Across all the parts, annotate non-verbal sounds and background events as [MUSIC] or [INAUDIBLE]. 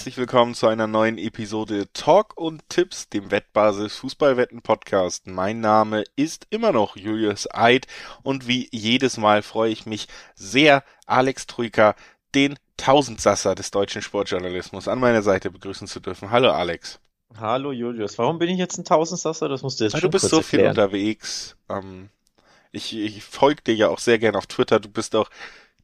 herzlich willkommen zu einer neuen Episode Talk und Tipps, dem Wettbasis Fußballwetten Podcast. Mein Name ist immer noch Julius Eid und wie jedes Mal freue ich mich sehr, Alex Troika, den Tausendsasser des deutschen Sportjournalismus, an meiner Seite begrüßen zu dürfen. Hallo Alex. Hallo Julius, warum bin ich jetzt ein Tausendsasser? Das musst du jetzt Weil schon du bist so erklären. viel unterwegs. Ähm, ich ich folge dir ja auch sehr gern auf Twitter. Du bist auch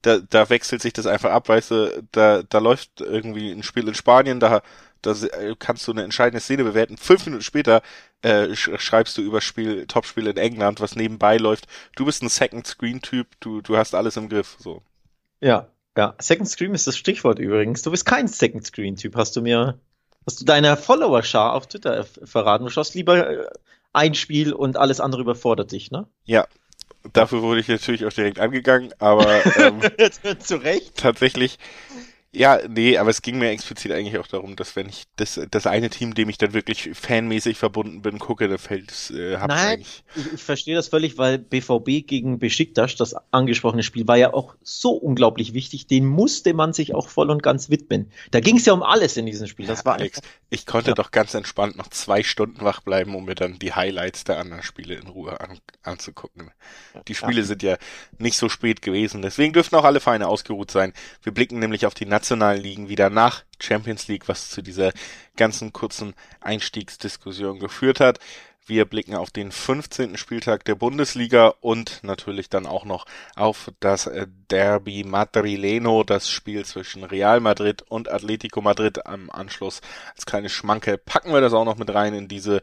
da, da wechselt sich das einfach ab, weißt du, da, da läuft irgendwie ein Spiel in Spanien, da, da kannst du eine entscheidende Szene bewerten. Fünf Minuten später äh, schreibst du über Spiel, Topspiel in England, was nebenbei läuft. Du bist ein Second Screen Typ, du, du hast alles im Griff, so. Ja, ja. Second Screen ist das Stichwort übrigens. Du bist kein Second Screen Typ, hast du mir, hast du deiner Follower-Schar auf Twitter verraten. Du schaust lieber äh, ein Spiel und alles andere überfordert dich, ne? Ja, Dafür wurde ich natürlich auch direkt angegangen, aber [LAUGHS] ähm, zu Recht. Tatsächlich. Ja, nee, aber es ging mir explizit eigentlich auch darum, dass wenn ich das, das eine Team, dem ich dann wirklich fanmäßig verbunden bin, gucke, dann fällt es äh, hab Nein, ich, ich verstehe das völlig, weil BVB gegen Besiktas, das angesprochene Spiel, war ja auch so unglaublich wichtig, den musste man sich auch voll und ganz widmen. Da ging es ja um alles in diesem Spiel. Das Ja, war Alex, ich konnte Ja. doch ganz entspannt noch zwei Stunden wach bleiben, um mir dann die Highlights der anderen Spiele in Ruhe an, anzugucken. Die Spiele sind ja nicht so spät gewesen, deswegen dürften auch alle Vereine ausgeruht sein. Wir blicken nämlich auf die nationalen Ligen wieder nach Champions League, was zu dieser ganzen kurzen Einstiegsdiskussion geführt hat. Wir blicken auf den 15. Spieltag der Bundesliga und natürlich dann auch noch auf das äh, Derby Madrileno, das Spiel zwischen Real Madrid und Atletico Madrid am Anschluss. Als kleine Schmanke packen wir das auch noch mit rein in diese,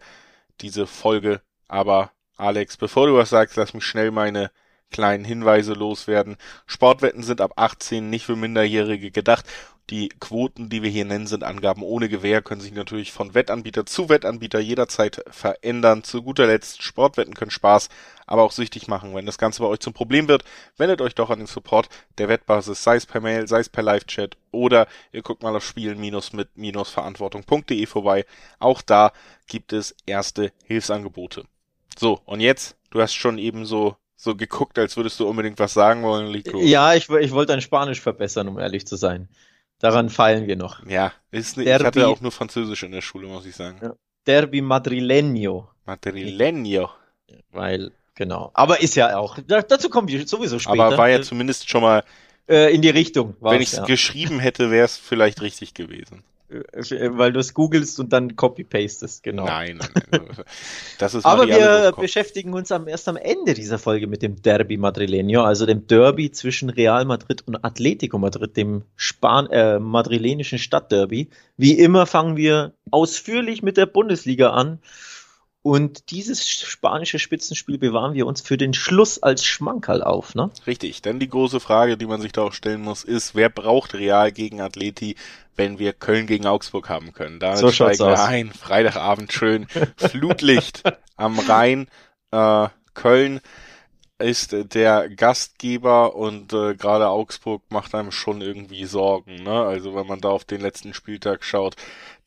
diese Folge. Aber Alex, bevor du was sagst, lass mich schnell meine kleinen Hinweise loswerden. Sportwetten sind ab 18 nicht für Minderjährige gedacht. Die Quoten, die wir hier nennen, sind Angaben ohne Gewähr, können sich natürlich von Wettanbieter zu Wettanbieter jederzeit verändern. Zu guter Letzt, Sportwetten können Spaß, aber auch süchtig machen. Wenn das Ganze bei euch zum Problem wird, wendet euch doch an den Support der Wettbasis, sei es per Mail, sei es per Live-Chat oder ihr guckt mal auf spielen-mit-verantwortung.de vorbei. Auch da gibt es erste Hilfsangebote. So, und jetzt, du hast schon eben so, so geguckt, als würdest du unbedingt was sagen wollen, Lico. ja, ich, ich wollte dein Spanisch verbessern, um ehrlich zu sein. Daran feilen wir noch. Ja, ist, ne- ich Derby. hatte auch nur Französisch in der Schule, muss ich sagen. Derby Madrileño, Madrileño. weil, genau. Aber ist ja auch, da, dazu kommen wir sowieso später. Aber war ja zumindest schon mal, äh, in die Richtung. wenn ich es ja. geschrieben hätte, wäre es vielleicht richtig gewesen. Äh, Weil du es googelst und dann copy-pastest, genau. Nein, nein, nein. [LAUGHS] Das ist Aber wir beschäftigen uns am, erst am Ende dieser Folge mit dem Derby Madrileño, also dem Derby zwischen Real Madrid und Atletico Madrid, dem Span äh, madrilenischen Stadtderby. Wie immer fangen wir ausführlich mit der Bundesliga an. Und dieses spanische Spitzenspiel bewahren wir uns für den Schluss als Schmankerl auf, ne? Richtig, denn die große Frage, die man sich da auch stellen muss, ist, wer braucht Real gegen Atleti, wenn wir Köln gegen Augsburg haben können? Damit So steigen wir aus. ein. Freitagabend schön. [LAUGHS] Flutlicht am Rhein. Äh, Köln ist der Gastgeber und äh, gerade Augsburg macht einem schon irgendwie Sorgen. Ne? Also wenn man da auf den letzten Spieltag schaut,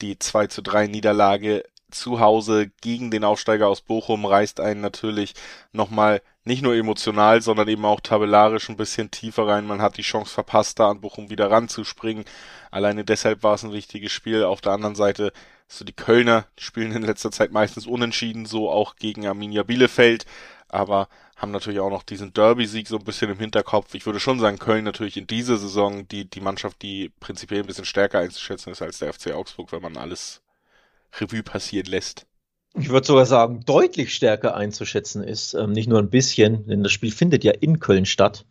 die 2 zu 3 Niederlage zu Hause gegen den Aufsteiger aus Bochum reißt einen natürlich nochmal nicht nur emotional, sondern eben auch tabellarisch ein bisschen tiefer rein. Man hat die Chance verpasst, da an Bochum wieder ranzuspringen. Alleine deshalb war es ein wichtiges Spiel. Auf der anderen Seite, so die Kölner die spielen in letzter Zeit meistens unentschieden, so auch gegen Arminia Bielefeld, aber haben natürlich auch noch diesen Derby-Sieg so ein bisschen im Hinterkopf. Ich würde schon sagen, Köln natürlich in dieser Saison die, die Mannschaft, die prinzipiell ein bisschen stärker einzuschätzen ist als der FC Augsburg, wenn man alles Revue passieren lässt. Ich würde sogar sagen, deutlich stärker einzuschätzen ist, ähm, nicht nur ein bisschen, denn das Spiel findet ja in Köln statt.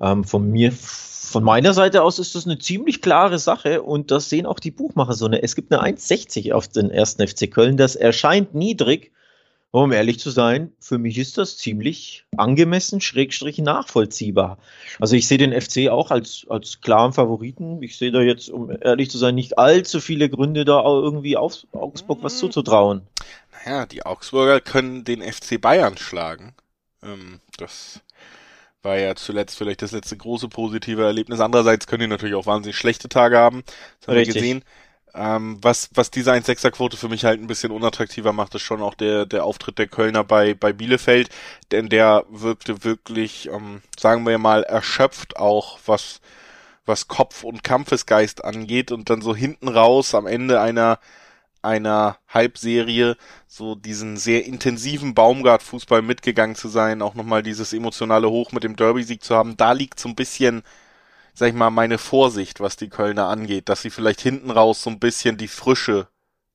Ähm, von mir, von meiner Seite aus ist das eine ziemlich klare Sache und das sehen auch die Buchmacher so. Eine, es gibt eine 1,60 auf den ersten FC Köln. Das erscheint niedrig. Um ehrlich zu sein, für mich ist das ziemlich angemessen, schrägstrich nachvollziehbar. Also ich sehe den FC auch als, als klaren Favoriten. Ich sehe da jetzt, um ehrlich zu sein, nicht allzu viele Gründe, da irgendwie auf Augsburg was zuzutrauen. Naja, die Augsburger können den FC Bayern schlagen. Ähm, das war ja zuletzt vielleicht das letzte große positive Erlebnis. Andererseits können die natürlich auch wahnsinnig schlechte Tage haben. Das haben wir Richtig. gesehen. Ähm, was, was diese 1-6er-Quote für mich halt ein bisschen unattraktiver macht, ist schon auch der, der Auftritt der Kölner bei, bei Bielefeld, denn der wirkte wirklich, ähm, sagen wir mal, erschöpft auch, was, was Kopf und Kampfesgeist angeht. Und dann so hinten raus am Ende einer einer Halbserie so diesen sehr intensiven Baumgart-Fußball mitgegangen zu sein, auch nochmal dieses emotionale Hoch mit dem Derby-Sieg zu haben, da liegt so ein bisschen, sag ich mal, meine Vorsicht, was die Kölner angeht, dass sie vielleicht hinten raus so ein bisschen die Frische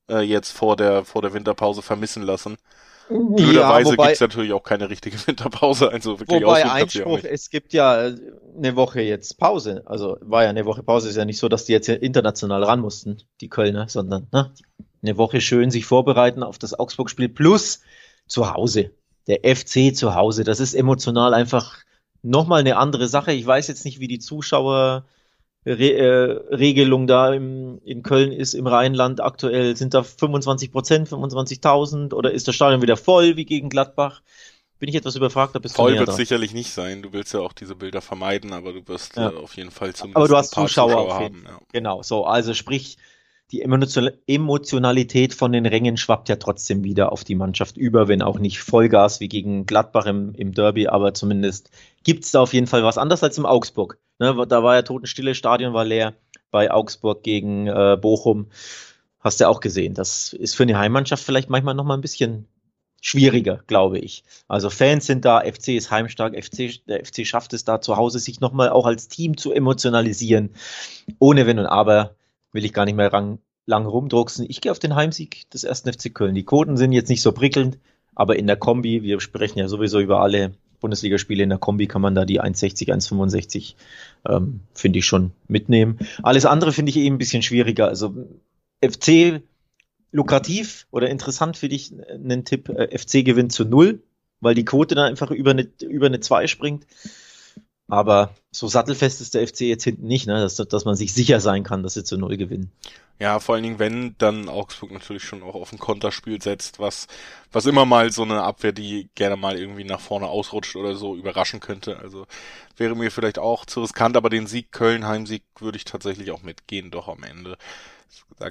äh, jetzt vor der, vor der Winterpause vermissen lassen. Blöderweise ja, gibt's natürlich auch keine richtige [LAUGHS] Winterpause, also wirklich Wobei Einspruch, es gibt ja äh, eine Woche jetzt Pause. Also war ja eine Woche Pause, ist ja nicht so, dass die jetzt international ran mussten, die Kölner, sondern ne, eine Woche schön sich vorbereiten auf das Augsburg-Spiel plus zu Hause. Der FC zu Hause, das ist emotional einfach nochmal eine andere Sache. Ich weiß jetzt nicht, wie die Zuschauer Re äh, Regelung da im, in Köln ist, im Rheinland aktuell? Sind da 25 Prozent, 25.000 oder ist das Stadion wieder voll wie gegen Gladbach? Bin ich etwas überfragt? Da bist voll wird es sicherlich nicht sein. Du willst ja auch diese Bilder vermeiden, aber du wirst ja. äh, auf jeden Fall zumindest aber du hast Zuschauer, Zuschauer haben. Ja. Genau, so. Also sprich, die Emotionalität von den Rängen schwappt ja trotzdem wieder auf die Mannschaft über, wenn auch nicht Vollgas wie gegen Gladbach im, im Derby, aber zumindest gibt es da auf jeden Fall was anders als im Augsburg. Ne, da war ja Totenstille, Stadion war leer. Bei Augsburg gegen äh, Bochum hast du ja auch gesehen. Das ist für eine Heimmannschaft vielleicht manchmal noch mal ein bisschen schwieriger, glaube ich. Also Fans sind da, FC ist heimstark, FC, der FC schafft es da zu Hause, sich nochmal auch als Team zu emotionalisieren. Ohne Wenn und Aber will ich gar nicht mehr lang, lang rumdrucksen. Ich gehe auf den Heimsieg des ersten FC Köln. Die Quoten sind jetzt nicht so prickelnd, aber in der Kombi, wir sprechen ja sowieso über alle Bundesligaspiele in der Kombi, kann man da die 1,60, 1,65, ähm, finde ich schon mitnehmen. Alles andere finde ich eben ein bisschen schwieriger. Also FC lukrativ oder interessant für dich einen Tipp, äh, FC gewinnt zu null, weil die Quote dann einfach über eine, über eine 2 springt. Aber so sattelfest ist der FC jetzt hinten nicht, ne? dass, dass man sich sicher sein kann, dass sie zu Null gewinnen. Ja, vor allen Dingen, wenn dann Augsburg natürlich schon auch auf ein Konterspiel setzt, was, was immer mal so eine Abwehr, die gerne mal irgendwie nach vorne ausrutscht oder so, überraschen könnte. Also wäre mir vielleicht auch zu riskant, aber den Sieg Köln, Heimsieg, würde ich tatsächlich auch mitgehen, doch am Ende.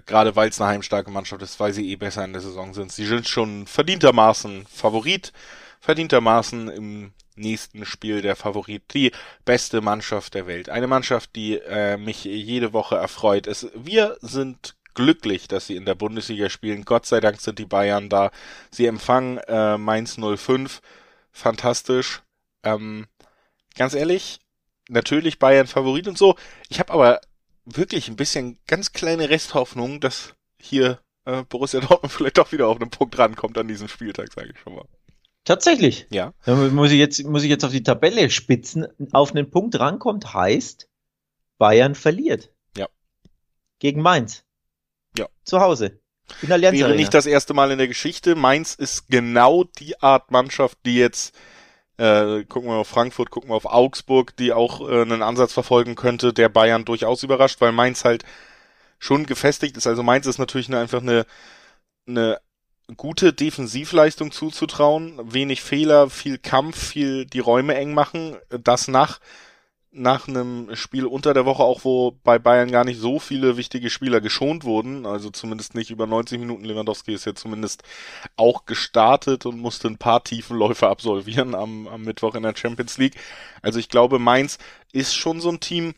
Gerade weil es eine heimstarke Mannschaft ist, weil sie eh besser in der Saison sind. Sie sind schon verdientermaßen Favorit, verdientermaßen im nächsten Spiel der Favorit, die beste Mannschaft der Welt. Eine Mannschaft, die äh, mich jede Woche erfreut. Es, wir sind glücklich, dass sie in der Bundesliga spielen. Gott sei Dank sind die Bayern da. Sie empfangen äh, Mainz 05. Fantastisch. Ähm, ganz ehrlich, natürlich Bayern Favorit und so. Ich habe aber wirklich ein bisschen ganz kleine Resthoffnung, dass hier äh, Borussia Dortmund [LAUGHS] vielleicht doch wieder auf einen Punkt rankommt an diesem Spieltag, sage ich schon mal. Tatsächlich. Ja. Dann muss ich jetzt, muss ich jetzt auf die Tabelle spitzen. Auf einen Punkt rankommt, heißt, Bayern verliert. Ja. Gegen Mainz. Ja. Zu Hause. In der Wäre Arena. nicht das erste Mal in der Geschichte. Mainz ist genau die Art Mannschaft, die jetzt, äh, gucken wir auf Frankfurt, gucken wir auf Augsburg, die auch äh, einen Ansatz verfolgen könnte, der Bayern durchaus überrascht, weil Mainz halt schon gefestigt ist. Also Mainz ist natürlich eine, einfach eine, eine gute Defensivleistung zuzutrauen, wenig Fehler, viel Kampf, viel die Räume eng machen, das nach nach einem Spiel unter der Woche auch, wo bei Bayern gar nicht so viele wichtige Spieler geschont wurden, also zumindest nicht über 90 Minuten. Lewandowski ist ja zumindest auch gestartet und musste ein paar Tiefenläufe absolvieren am, am Mittwoch in der Champions League. Also ich glaube, Mainz ist schon so ein Team,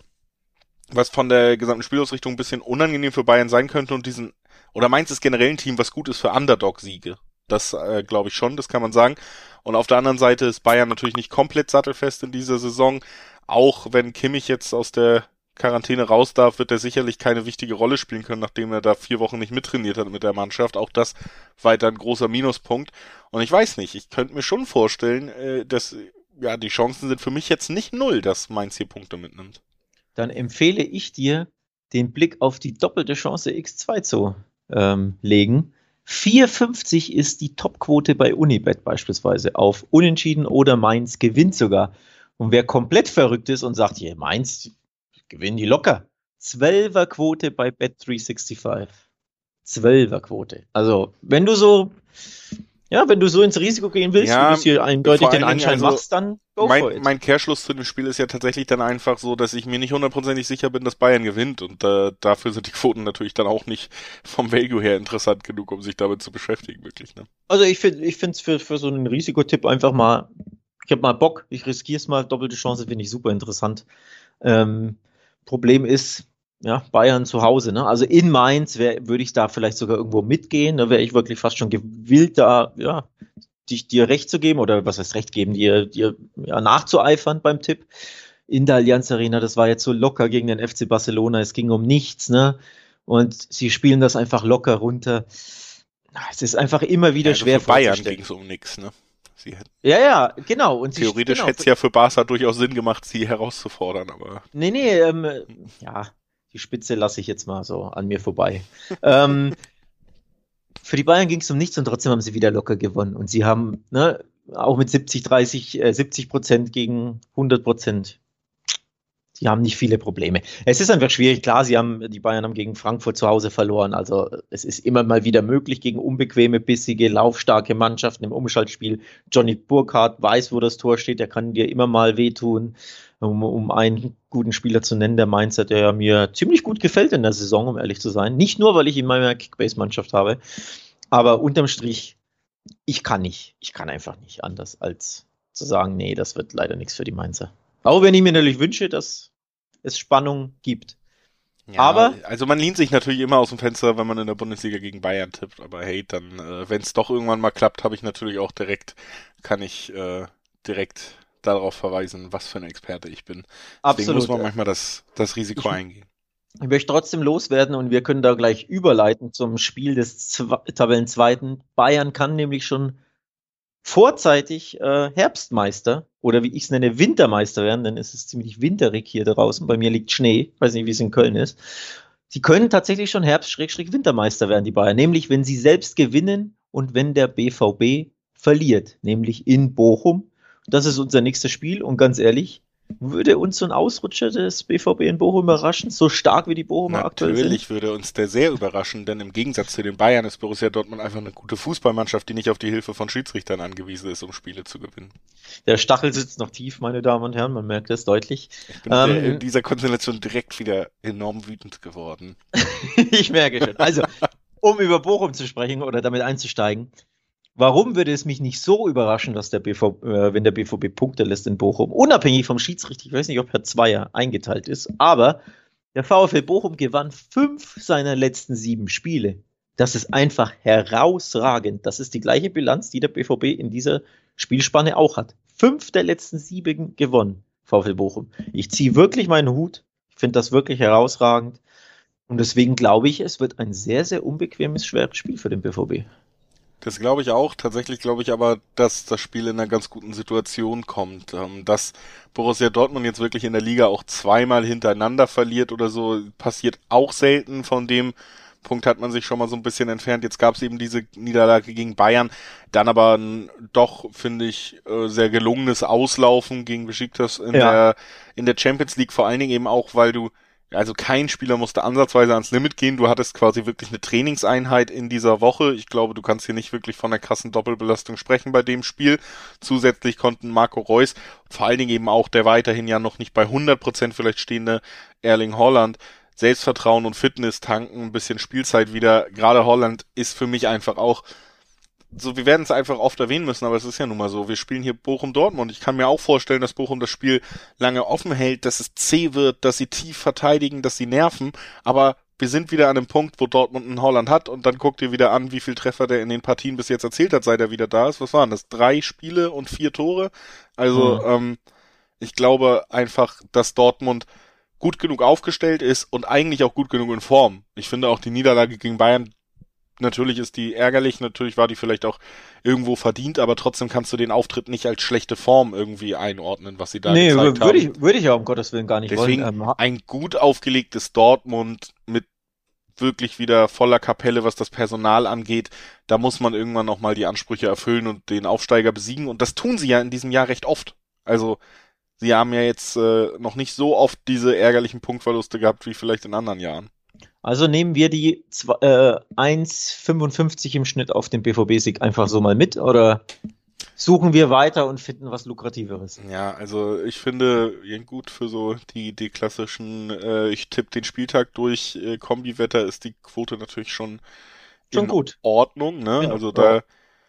was von der gesamten Spielausrichtung ein bisschen unangenehm für Bayern sein könnte und diesen oder Mainz ist generell ein Team, was gut ist für Underdog-Siege. Das äh, glaube ich schon, das kann man sagen. Und auf der anderen Seite ist Bayern natürlich nicht komplett sattelfest in dieser Saison. Auch wenn Kimmich jetzt aus der Quarantäne raus darf, wird er sicherlich keine wichtige Rolle spielen können, nachdem er da vier Wochen nicht mittrainiert hat mit der Mannschaft. Auch das weiter ein großer Minuspunkt. Und ich weiß nicht, ich könnte mir schon vorstellen, äh, dass ja die Chancen sind für mich jetzt nicht null, dass Mainz hier Punkte mitnimmt. Dann empfehle ich dir, den Blick auf die doppelte Chance X2 zu ähm, legen. 4,50 ist die Topquote bei Unibet beispielsweise auf Unentschieden oder Mainz gewinnt sogar. Und wer komplett verrückt ist und sagt, hier, Mainz gewinnen die locker. 12er Quote bei Bet365. 12er Quote. Also, wenn du so ja, wenn du so ins Risiko gehen willst, ja, du hier eindeutig den Anschein also machst, dann go mein, for it. Mein Kehrschluss zu dem Spiel ist ja tatsächlich dann einfach so, dass ich mir nicht hundertprozentig sicher bin, dass Bayern gewinnt und äh, dafür sind die Quoten natürlich dann auch nicht vom Value her interessant genug, um sich damit zu beschäftigen, wirklich. Ne? Also ich finde ich finde es für, für so einen Risikotipp einfach mal, ich habe mal Bock, ich riskiere es mal, doppelte Chance finde ich super interessant. Ähm, Problem ist, ja, Bayern zu Hause. Ne? Also in Mainz würde ich da vielleicht sogar irgendwo mitgehen. Da wäre ich wirklich fast schon gewillt, da ja, dich, dir recht zu geben oder was heißt recht geben, dir, dir ja, nachzueifern beim Tipp. In der Allianz Arena, das war jetzt so locker gegen den FC Barcelona, es ging um nichts, ne? Und sie spielen das einfach locker runter. Es ist einfach immer wieder ja, schwer. Für Bayern ging es um nichts, ne? Ja, ja, genau. Und theoretisch genau, hätte es ja für Barca durchaus Sinn gemacht, sie herauszufordern, aber. Nee, nee, ähm, ja, die Spitze lasse ich jetzt mal so an mir vorbei. ähm, für die Bayern ging es um nichts und trotzdem haben sie wieder locker gewonnen. Und sie haben ne, auch mit 70, 30, äh, 70 Prozent gegen 100 Prozent. Sie haben nicht viele Probleme. Es ist einfach schwierig. Klar, sie haben, die Bayern haben gegen Frankfurt zu Hause verloren. Also es ist immer mal wieder möglich gegen unbequeme, bissige, laufstarke Mannschaften im Umschaltspiel. Johnny Burkhardt weiß, wo das Tor steht. Er kann dir immer mal wehtun um, um einen guten Spieler zu nennen, der Mainzer, der mir ziemlich gut gefällt in der Saison, um ehrlich zu sein. Nicht nur, weil ich ihn in meiner Kickbase-Mannschaft habe, aber unterm Strich, ich kann nicht. Ich kann einfach nicht anders, als zu sagen, nee, das wird leider nichts für die Mainzer. Auch wenn ich mir natürlich wünsche, dass es Spannung gibt. Ja, aber also man lehnt sich natürlich immer aus dem Fenster, wenn man in der Bundesliga gegen Bayern tippt. Aber hey, dann, äh, wenn es doch irgendwann mal klappt, habe ich natürlich auch direkt, kann ich äh, direkt darauf verweisen, was für ein Experte ich bin. Absolut. Deswegen muss man manchmal das, das Risiko ich, eingehen. Ich möchte trotzdem loswerden und wir können da gleich überleiten zum Spiel des Tabellenzweiten. Bayern kann nämlich schon vorzeitig äh, Herbstmeister oder wie ich es nenne, Wintermeister werden, denn es ist ziemlich winterig hier draußen. Bei mir liegt Schnee, weiß nicht, wie es in Köln ist. Sie können tatsächlich schon Herbst-Wintermeister werden, die Bayern, nämlich wenn sie selbst gewinnen und wenn der BVB verliert, nämlich in Bochum. Das ist unser nächstes Spiel und ganz ehrlich, würde uns so ein Ausrutscher des BVB in Bochum überraschen, so stark wie die Bochumer Natürlich aktuell sind? Natürlich würde uns der sehr überraschen, denn im Gegensatz zu den Bayern ist Borussia Dortmund einfach eine gute Fußballmannschaft, die nicht auf die Hilfe von Schiedsrichtern angewiesen ist, um Spiele zu gewinnen. Der Stachel sitzt noch tief, meine Damen und Herren, man merkt das deutlich. Ich bin ähm, in dieser Konstellation direkt wieder enorm wütend geworden. [LAUGHS] ich merke schon. Also, um über Bochum zu sprechen oder damit einzusteigen, Warum würde es mich nicht so überraschen, dass der BVB, äh, wenn der BVB Punkte lässt in Bochum, unabhängig vom Schiedsrichter, ich weiß nicht, ob Herr Zweier eingeteilt ist, aber der VfL Bochum gewann fünf seiner letzten sieben Spiele. Das ist einfach herausragend. Das ist die gleiche Bilanz, die der BVB in dieser Spielspanne auch hat. Fünf der letzten sieben gewonnen, VfL Bochum. Ich ziehe wirklich meinen Hut. Ich finde das wirklich herausragend. Und deswegen glaube ich, es wird ein sehr, sehr unbequemes, schweres Spiel für den BVB. Das glaube ich auch. Tatsächlich glaube ich aber, dass das Spiel in einer ganz guten Situation kommt. Ähm, dass Borussia Dortmund jetzt wirklich in der Liga auch zweimal hintereinander verliert oder so, passiert auch selten. Von dem Punkt hat man sich schon mal so ein bisschen entfernt. Jetzt gab es eben diese Niederlage gegen Bayern. Dann aber ein, doch, finde ich, äh, sehr gelungenes Auslaufen gegen Besiktas in ja. der in der Champions League. Vor allen Dingen eben auch, weil du also kein Spieler musste ansatzweise ans Limit gehen. Du hattest quasi wirklich eine Trainingseinheit in dieser Woche. Ich glaube, du kannst hier nicht wirklich von einer krassen Doppelbelastung sprechen bei dem Spiel. Zusätzlich konnten Marco Reus, vor allen Dingen eben auch der weiterhin ja noch nicht bei 100 Prozent vielleicht stehende Erling Holland, Selbstvertrauen und Fitness tanken, ein bisschen Spielzeit wieder. Gerade Holland ist für mich einfach auch so, wir werden es einfach oft erwähnen müssen, aber es ist ja nun mal so. Wir spielen hier Bochum-Dortmund. Ich kann mir auch vorstellen, dass Bochum das Spiel lange offen hält, dass es zäh wird, dass sie tief verteidigen, dass sie nerven. Aber wir sind wieder an dem Punkt, wo Dortmund einen Holland hat und dann guckt ihr wieder an, wie viel Treffer der in den Partien bis jetzt erzählt hat, seit er wieder da ist. Was waren das? Drei Spiele und vier Tore? Also, mhm. ähm, ich glaube einfach, dass Dortmund gut genug aufgestellt ist und eigentlich auch gut genug in Form. Ich finde auch die Niederlage gegen Bayern natürlich ist die ärgerlich, natürlich war die vielleicht auch irgendwo verdient, aber trotzdem kannst du den Auftritt nicht als schlechte Form irgendwie einordnen, was sie da nee, gezeigt würde ich, würde ich ja um Gottes Willen gar nicht Deswegen wollen. Ähm, ein gut aufgelegtes Dortmund mit wirklich wieder voller Kapelle, was das Personal angeht. Da muss man irgendwann noch mal die Ansprüche erfüllen und den Aufsteiger besiegen. Und das tun sie ja in diesem Jahr recht oft. Also sie haben ja jetzt äh, noch nicht so oft diese ärgerlichen Punktverluste gehabt wie vielleicht in anderen Jahren. Also nehmen wir die äh, 1,55 im Schnitt auf den BVB-Sieg einfach so mal mit oder suchen wir weiter und finden was Lukrativeres? Ja, also ich finde gut für so die, die klassischen, äh, ich tippe den Spieltag durch äh, Kombi-Wetter ist die Quote natürlich schon, schon in gut. Ordnung, ne? Ja, also da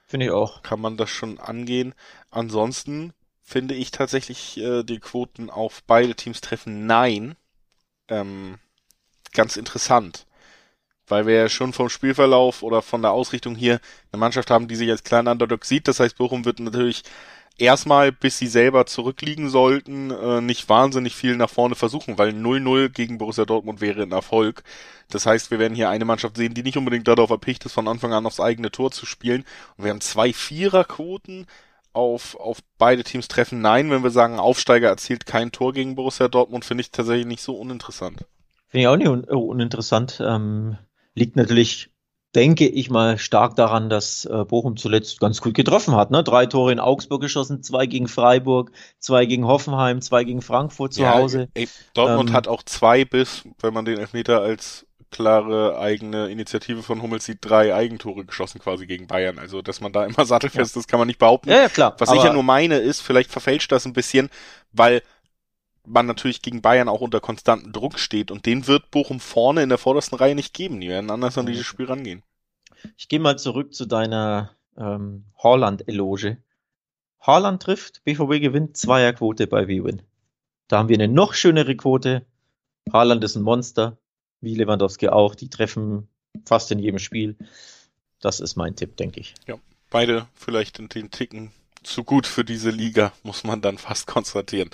finde ich auch. Kann man das schon angehen. Ansonsten finde ich tatsächlich äh, die Quoten auf beide Teams treffen nein ähm, ganz interessant. Weil wir ja schon vom Spielverlauf oder von der Ausrichtung hier eine Mannschaft haben, die sich als kleiner Underdog sieht. Das heißt, Bochum wird natürlich erstmal, bis sie selber zurückliegen sollten, äh, nicht wahnsinnig viel nach vorne versuchen, weil 0-0 gegen Borussia Dortmund wäre ein Erfolg. Das heißt, wir werden hier eine Mannschaft sehen, die nicht unbedingt darauf erpicht ist, von Anfang an aufs eigene Tor zu spielen. Und wir haben zwei Viererquoten auf, auf beide Teams treffen. Nein, wenn wir sagen, Aufsteiger erzielt kein Tor gegen Borussia Dortmund, finde ich tatsächlich nicht so uninteressant. Finde ich auch nicht un uninteressant. Ähm, liegt natürlich denke ich mal stark daran, dass äh, Bochum zuletzt ganz gut getroffen hat. Ne? Drei Tore in Augsburg geschossen, zwei gegen Freiburg, zwei gegen Hoffenheim, zwei gegen Frankfurt zu ja, Hause. Ey, Dortmund ähm, hat auch zwei bis, wenn man den Elfmeter als klare eigene Initiative von Hummels sieht, drei Eigentore geschossen quasi gegen Bayern. Also, dass man da immer sattelfest ja. ist, kann man nicht behaupten. Ja, ja klar. Was ich ja nur meine ist, vielleicht verfälscht das ein bisschen, weil man natürlich gegen Bayern auch unter konstantem Druck steht und den wird Bochum vorne in der vordersten Reihe nicht geben. Die werden anders an dieses Spiel rangehen. Ich gehe mal zurück zu deiner ähm, Haaland-Eloge. Haaland trifft, BVB gewinnt, Zweierquote bei WWin. Da haben wir eine noch schönere Quote. Haaland ist ein Monster, wie Lewandowski auch. Die treffen fast in jedem Spiel. Das ist mein Tipp, denke ich. Ja, beide vielleicht in den Ticken zu gut für diese Liga, muss man dann fast konstatieren.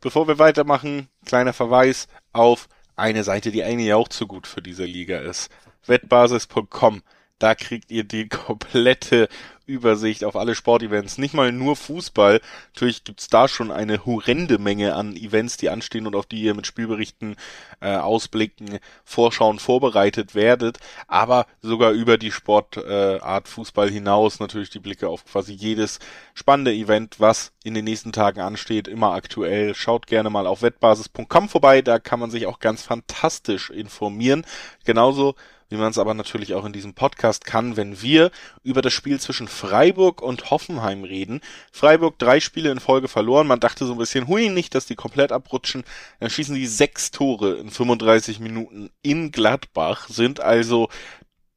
Bevor wir weitermachen, kleiner Verweis auf eine Seite, die eigentlich auch zu gut für diese Liga ist. Wettbasis.com da kriegt ihr die komplette Übersicht auf alle Sportevents. Nicht mal nur Fußball. Natürlich gibt's da schon eine horrende Menge an Events, die anstehen und auf die ihr mit Spielberichten, äh, Ausblicken, Vorschauen vorbereitet werdet. Aber sogar über die Sportart äh, Fußball hinaus natürlich die Blicke auf quasi jedes spannende Event, was in den nächsten Tagen ansteht, immer aktuell. Schaut gerne mal auf wettbasis.com vorbei. Da kann man sich auch ganz fantastisch informieren. Genauso wie man es aber natürlich auch in diesem Podcast kann, wenn wir über das Spiel zwischen Freiburg und Hoffenheim reden. Freiburg drei Spiele in Folge verloren. Man dachte so ein bisschen, hui, nicht, dass die komplett abrutschen. Dann schießen die sechs Tore in 35 Minuten in Gladbach, sind also,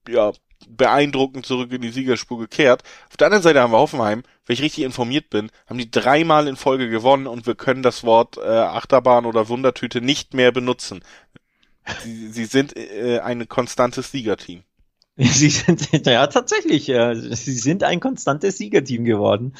ja, beeindruckend zurück in die Siegerspur gekehrt. Auf der anderen Seite haben wir Hoffenheim, wenn ich richtig informiert bin, haben die dreimal in Folge gewonnen und wir können das Wort äh, Achterbahn oder Wundertüte nicht mehr benutzen. Sie, sie sind äh, ein konstantes Siegerteam. [LAUGHS] Sie sind, ja, tatsächlich, äh, sie sind ein konstantes Siegerteam geworden.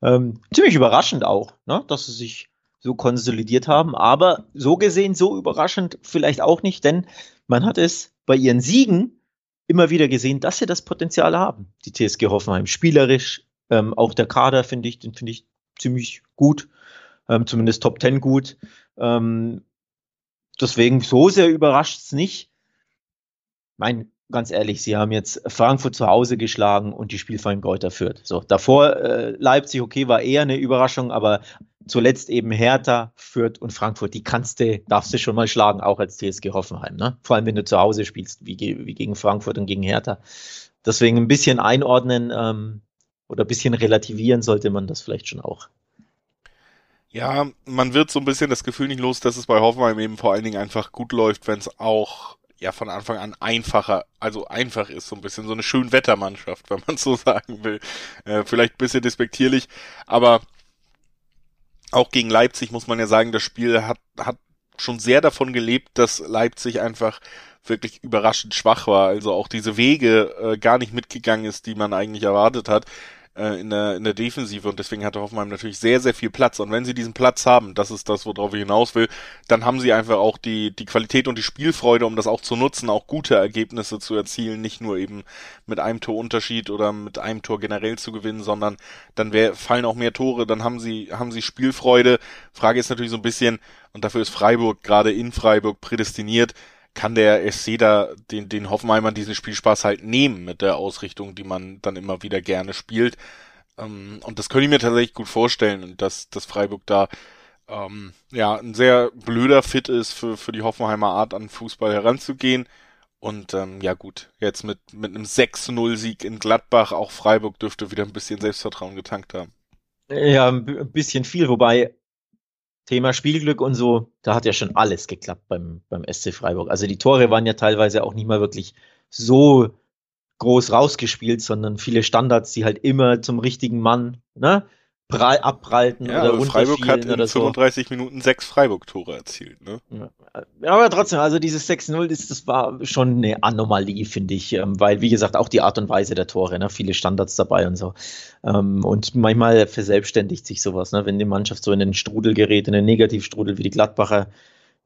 Ähm, ziemlich überraschend auch, ne, dass sie sich so konsolidiert haben, aber so gesehen, so überraschend vielleicht auch nicht, denn man hat es bei ihren Siegen immer wieder gesehen, dass sie das Potenzial haben, die TSG Hoffenheim. Spielerisch, ähm, auch der Kader finde ich, den finde ich ziemlich gut, ähm, zumindest Top Ten gut. Ähm, deswegen so sehr überrascht es nicht. Mein, ganz ehrlich, sie haben jetzt Frankfurt zu Hause geschlagen und die Spielverein Kräuter führt. So, davor äh, Leipzig, okay, war eher eine Überraschung, aber zuletzt eben Hertha, Fürth und Frankfurt, die kannst du, darfst du schon mal schlagen, auch als TSG Hoffenheim, ne? Vor allem, wenn du zu Hause spielst, wie, wie gegen Frankfurt und gegen Hertha. Deswegen ein bisschen einordnen ähm, oder ein bisschen relativieren sollte man das vielleicht schon auch. Ja, man wird so ein bisschen das Gefühl nicht los, dass es bei Hoffenheim eben vor allen Dingen einfach gut läuft, wenn es auch ja von Anfang an einfacher, also einfach ist, so ein bisschen so eine Schönwettermannschaft, wenn man [LAUGHS] so sagen will. Äh, vielleicht ein bisschen despektierlich, aber auch gegen Leipzig muss man ja sagen, das Spiel hat, hat schon sehr davon gelebt, dass Leipzig einfach wirklich überraschend schwach war, also auch diese Wege äh, gar nicht mitgegangen ist, die man eigentlich erwartet hat äh, in, der, in der Defensive und deswegen hatte Hoffenheim natürlich sehr, sehr viel Platz. Und wenn sie diesen Platz haben, das ist das, worauf ich hinaus will, dann haben sie einfach auch die, die Qualität und die Spielfreude, um das auch zu nutzen, auch gute Ergebnisse zu erzielen, nicht nur eben mit einem Torunterschied oder mit einem Tor generell zu gewinnen, sondern dann wär, fallen auch mehr Tore, dann haben sie, haben sie Spielfreude. Frage ist natürlich so ein bisschen, und dafür ist Freiburg gerade in Freiburg prädestiniert, kann der SC da den, den Hoffenheimern diesen Spielspaß halt nehmen mit der Ausrichtung, die man dann immer wieder gerne spielt. Ähm, und das könnte ich mir tatsächlich gut vorstellen, dass, dass Freiburg da ähm, ja ein sehr blöder Fit ist für, für die Hoffenheimer Art an Fußball heranzugehen. Und ähm, ja gut, jetzt mit, mit einem 6-0-Sieg in Gladbach, auch Freiburg dürfte wieder ein bisschen Selbstvertrauen getankt haben. Ja, ein bisschen viel, wobei Thema Spielglück und so, da hat ja schon alles geklappt beim, beim SC Freiburg. Also die Tore waren ja teilweise auch nicht mal wirklich so groß rausgespielt, sondern viele Standards, die halt immer zum richtigen Mann ne, abprallten ja, oder Freiburg hat in 35 so. Minuten sechs Freiburg-Tore erzielt. Ne? aber trotzdem, also dieses 6-0, das, das war schon eine Anomalie, finde ich, ähm, weil, wie gesagt, auch die Art und Weise der Tore, ne, viele Standards dabei und so. Ähm, und manchmal verselbstständigt sich sowas, ne, wenn die Mannschaft so in den Strudel gerät, in den Negativstrudel wie die Gladbacher,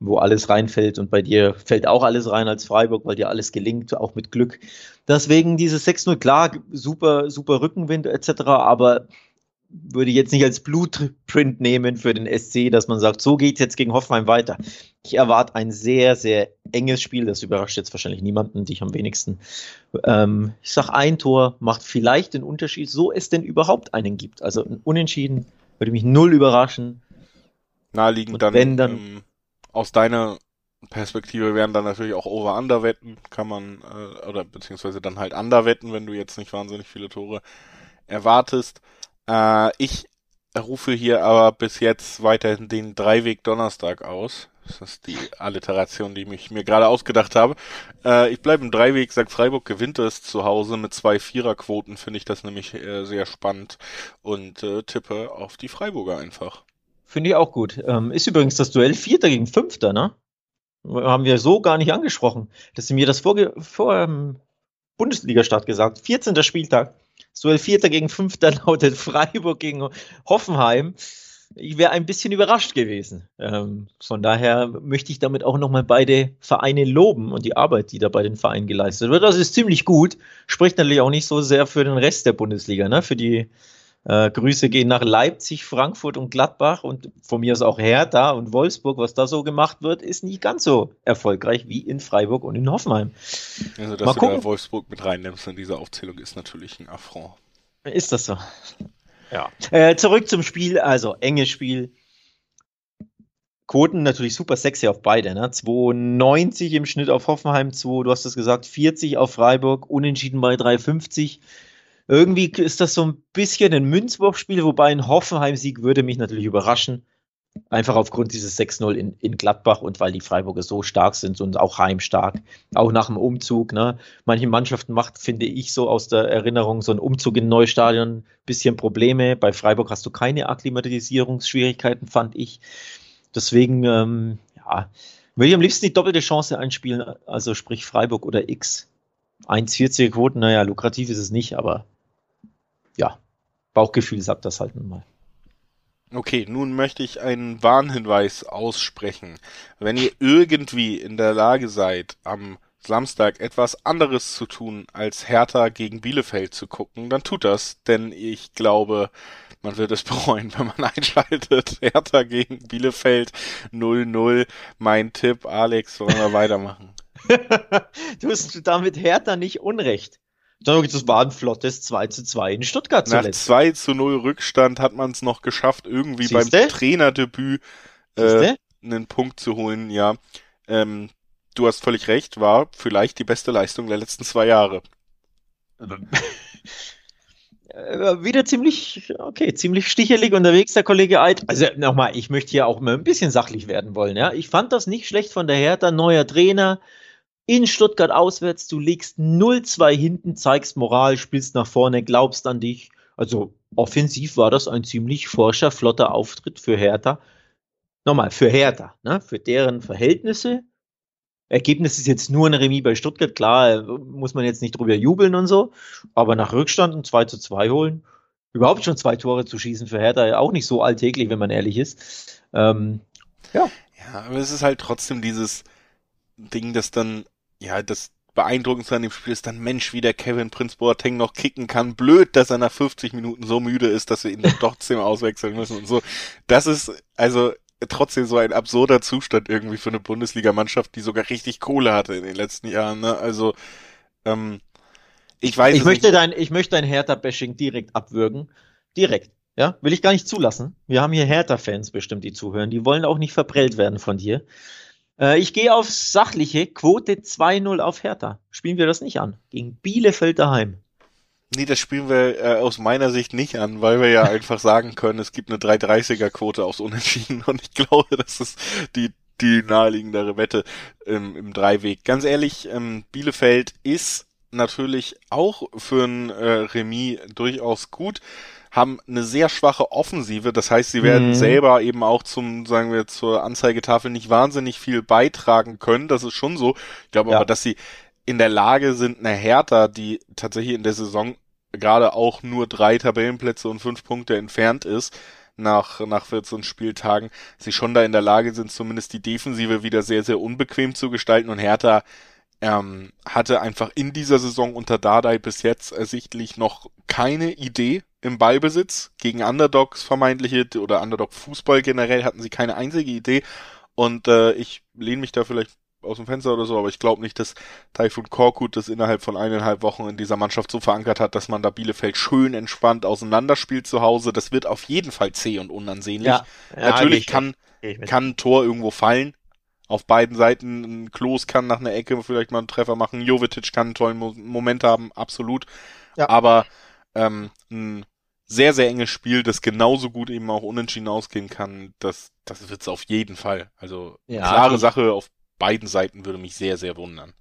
wo alles reinfällt und bei dir fällt auch alles rein als Freiburg, weil dir alles gelingt, auch mit Glück. Deswegen dieses 6-0, klar, super, super Rückenwind etc., aber würde jetzt nicht als Blueprint nehmen für den SC, dass man sagt, so geht es jetzt gegen Hoffenheim weiter. Ich erwarte ein sehr, sehr enges Spiel. Das überrascht jetzt wahrscheinlich niemanden, dich am wenigsten. Ähm, ich sage, ein Tor macht vielleicht den Unterschied, so es denn überhaupt einen gibt. Also ein Unentschieden würde mich null überraschen. Naheliegend dann, wenn dann ähm, aus deiner Perspektive wären dann natürlich auch Over-Under-Wetten, kann man, äh, oder beziehungsweise dann halt Under-Wetten, wenn du jetzt nicht wahnsinnig viele Tore erwartest. Äh, ich rufe hier aber bis jetzt weiterhin den Dreiweg Donnerstag aus. Das ist die Alliteration, die ich mir gerade ausgedacht habe. Äh, ich bleibe im Dreiweg, sagt Freiburg gewinnt es zu Hause mit zwei Viererquoten, finde ich das nämlich äh, sehr spannend und äh, tippe auf die Freiburger einfach. Finde ich auch gut. Ähm, ist übrigens das Duell Vierter gegen Fünfter, ne? Haben wir so gar nicht angesprochen. Dass sie mir das vor, vor ähm, Bundesliga-Start gesagt. 14. Spieltag. Duell Vierter gegen Fünfter [LAUGHS] lautet Freiburg gegen Hoffenheim. Ich wäre ein bisschen überrascht gewesen. Ähm, von daher möchte ich damit auch nochmal beide Vereine loben und die Arbeit, die da bei den Vereinen geleistet wird. Das ist ziemlich gut. Spricht natürlich auch nicht so sehr für den Rest der Bundesliga, ne? für die äh, Grüße gehen nach Leipzig, Frankfurt und Gladbach und von mir aus auch Hertha und Wolfsburg. Was da so gemacht wird, ist nicht ganz so erfolgreich wie in Freiburg und in Hoffenheim. Also, dass Mal du gucken. da Wolfsburg mit reinnimmst in diese Aufzählung, ist natürlich ein Affront. Ist das so? Ja. Äh, zurück zum Spiel, also enges Spiel. Quoten natürlich super sexy auf beide, ne? 2,90 im Schnitt auf Hoffenheim, 2, du hast es gesagt, 40 auf Freiburg, unentschieden bei 3,50 irgendwie ist das so ein bisschen ein Münzwurfspiel, wobei ein Hoffenheim-Sieg würde mich natürlich überraschen. Einfach aufgrund dieses 6-0 in, in Gladbach und weil die Freiburger so stark sind und auch heimstark. Auch nach dem Umzug. Ne? Manche Mannschaften macht, finde ich, so aus der Erinnerung, so ein Umzug in Neustadion ein bisschen Probleme. Bei Freiburg hast du keine Akklimatisierungsschwierigkeiten, fand ich. Deswegen, ähm, ja, würde ich am liebsten die doppelte Chance einspielen, also sprich Freiburg oder X. 1,40er Quoten, naja, lukrativ ist es nicht, aber ja, Bauchgefühl sagt das halt nun mal. Okay, nun möchte ich einen Warnhinweis aussprechen. Wenn ihr irgendwie in der Lage seid, am Samstag etwas anderes zu tun, als Hertha gegen Bielefeld zu gucken, dann tut das, denn ich glaube, man wird es [LAUGHS] bereuen, wenn man einschaltet. [LAUGHS] Hertha gegen Bielefeld 0-0. Mein Tipp, Alex, wollen wir weitermachen? [LAUGHS] du hast damit Hertha nicht unrecht. Das war ein flottes 2 zu 2 in Stuttgart zuletzt. Nach 2 zu 0 Rückstand hat man es noch geschafft, irgendwie Siehste? beim Trainerdebüt äh, einen Punkt zu holen, ja. Ähm, du hast völlig recht, war vielleicht die beste Leistung der letzten zwei Jahre. Äh, wieder ziemlich, okay, ziemlich stichelig unterwegs, der Kollege Eid. Also nochmal, ich möchte hier auch mal ein bisschen sachlich werden wollen, ja. Ich fand das nicht schlecht von der Hertha, neuer Trainer, in Stuttgart auswärts, du liegst 0-2 hinten, zeigst Moral, spielst nach vorne, glaubst an dich. Also offensiv war das ein ziemlich forscher, flotter Auftritt für Hertha. Nochmal, für Hertha, ne? für deren Verhältnisse. Ergebnis ist jetzt nur ein Remis bei Stuttgart, klar, muss man jetzt nicht drüber jubeln und so, aber nach Rückstand ein 2 zu 2 holen, überhaupt schon zwei Tore zu schießen für Hertha, auch nicht so alltäglich, wenn man ehrlich ist. Ähm, ja. Ja, aber es ist halt trotzdem dieses Ding, das dann ja, das Beeindruckendste an dem Spiel ist dann, Mensch, wie der Kevin Prince Boateng noch kicken kann. Blöd, dass er nach 50 Minuten so müde ist, dass wir ihn dann [LAUGHS] trotzdem auswechseln müssen und so. Das ist also trotzdem so ein absurder Zustand irgendwie für eine Bundesligamannschaft, die sogar richtig Kohle hatte in den letzten Jahren. Ne? Also ähm, ich weiß ich möchte nicht. dein ich möchte dein Hertha-Bashing direkt abwürgen, direkt. Ja, will ich gar nicht zulassen. Wir haben hier Hertha-Fans bestimmt, die zuhören. Die wollen auch nicht verprellt werden von dir. Äh, ich gehe aufs Sachliche. Quote 2-0 auf Hertha. Spielen wir das nicht an. Gegen Bielefeld daheim. Nee, das spielen wir äh, aus meiner Sicht nicht an, weil wir ja [LAUGHS] einfach sagen können, es gibt eine 330er Quote aufs Unentschieden und ich glaube, das ist die die naheliegendere Wette ähm, im Dreiweg. Ganz ehrlich, ähm, Bielefeld ist natürlich auch für ein äh, Remis durchaus gut haben eine sehr schwache Offensive. Das heißt, sie werden mhm. selber eben auch zum, sagen wir, zur Anzeigetafel nicht wahnsinnig viel beitragen können. Das ist schon so. Ich glaube ja. aber, dass sie in der Lage sind, eine Hertha, die tatsächlich in der Saison gerade auch nur drei Tabellenplätze und fünf Punkte entfernt ist, nach, nach 14 Spieltagen, sie schon da in der Lage sind, zumindest die Defensive wieder sehr, sehr unbequem zu gestalten und Hertha ähm, hatte einfach in dieser Saison unter Dardai bis jetzt ersichtlich noch keine Idee im Ballbesitz. Gegen Underdogs vermeintliche oder Underdog-Fußball generell hatten sie keine einzige Idee. Und äh, ich lehne mich da vielleicht aus dem Fenster oder so, aber ich glaube nicht, dass Taifun Korkut das innerhalb von eineinhalb Wochen in dieser Mannschaft so verankert hat, dass man da Bielefeld schön entspannt auseinanderspielt zu Hause. Das wird auf jeden Fall zäh und unansehnlich. Ja, ja, Natürlich kann, kann ein Tor irgendwo fallen, auf beiden Seiten. Ein Klos kann nach einer Ecke vielleicht mal einen Treffer machen. Jovetic kann einen tollen Moment haben, absolut. Ja. Aber ähm, ein sehr, sehr enges Spiel, das genauso gut eben auch unentschieden ausgehen kann, das, das wird's auf jeden Fall. Also ja, klare Sache auf beiden Seiten würde mich sehr, sehr wundern.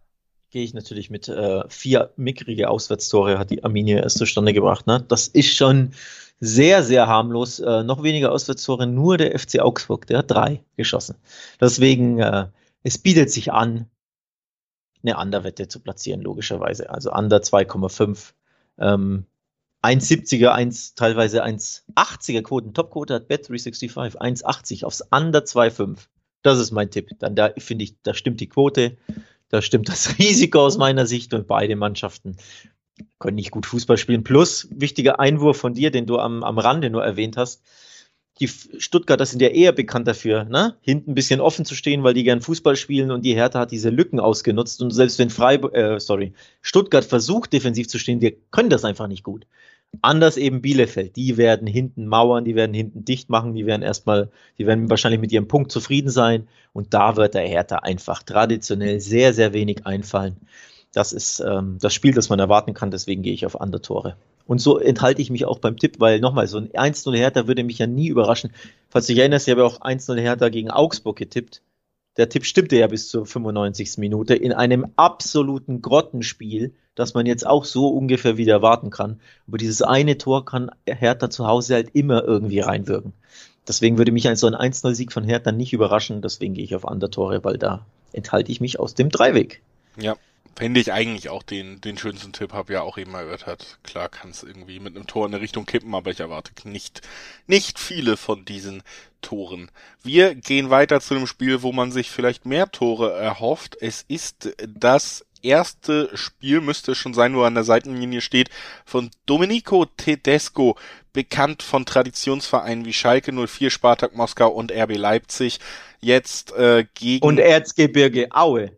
Gehe ich natürlich mit äh, vier mickrige Auswärtstore hat die Arminia erst zustande gebracht. Ne? Das ist schon sehr, sehr harmlos. Äh, noch weniger Auswärtstore, nur der FC Augsburg, der hat drei geschossen. Deswegen, äh, es bietet sich an, eine Anderwette zu platzieren, logischerweise. Also Under 2,5. Ähm, 1,70er, 1, teilweise 1,80er Quoten. Topquote hat Bet365, 1,80 aufs Under 2,5. Das ist mein Tipp. Dann da finde ich, da stimmt die Quote, da stimmt das [LAUGHS] Risiko aus meiner Sicht und beide Mannschaften können nicht gut Fußball spielen. Plus, wichtiger Einwurf von dir, den du am, am Rande nur erwähnt hast. Die Stuttgarter sind ja eher bekannt dafür, ne? hinten ein bisschen offen zu stehen, weil die gern Fußball spielen und die Hertha hat diese Lücken ausgenutzt. Und selbst wenn Freiburg, äh, sorry, Stuttgart versucht, defensiv zu stehen, wir können das einfach nicht gut. Anders eben Bielefeld, die werden hinten mauern, die werden hinten dicht machen, die werden erstmal, die werden wahrscheinlich mit ihrem Punkt zufrieden sein. Und da wird der Hertha einfach traditionell sehr, sehr wenig einfallen. Das ist ähm, das Spiel, das man erwarten kann, deswegen gehe ich auf andere Tore. Und so enthalte ich mich auch beim Tipp, weil nochmal, so ein 1-0 Hertha würde mich ja nie überraschen. Falls du dich erinnerst, ich habe ja auch 1-0 Hertha gegen Augsburg getippt. Der Tipp stimmte ja bis zur 95. Minute in einem absoluten Grottenspiel, das man jetzt auch so ungefähr wieder erwarten kann. Aber dieses eine Tor kann Hertha zu Hause halt immer irgendwie reinwirken. Deswegen würde mich ein so ein 1-0-Sieg von Hertha nicht überraschen. Deswegen gehe ich auf andere Tore, weil da enthalte ich mich aus dem Dreiweg. Ja, Fände ich eigentlich auch den, den schönsten Tipp, habe ja auch eben erörtert. Klar kann es irgendwie mit einem Tor in eine Richtung kippen, aber ich erwarte nicht, nicht viele von diesen Toren. Wir gehen weiter zu einem Spiel, wo man sich vielleicht mehr Tore erhofft. Es ist das erste Spiel, müsste schon sein, wo er an der Seitenlinie steht, von Domenico Tedesco, bekannt von Traditionsvereinen wie Schalke 04, Spartak Moskau und RB Leipzig. Jetzt äh, gegen... Und Erzgebirge Aue.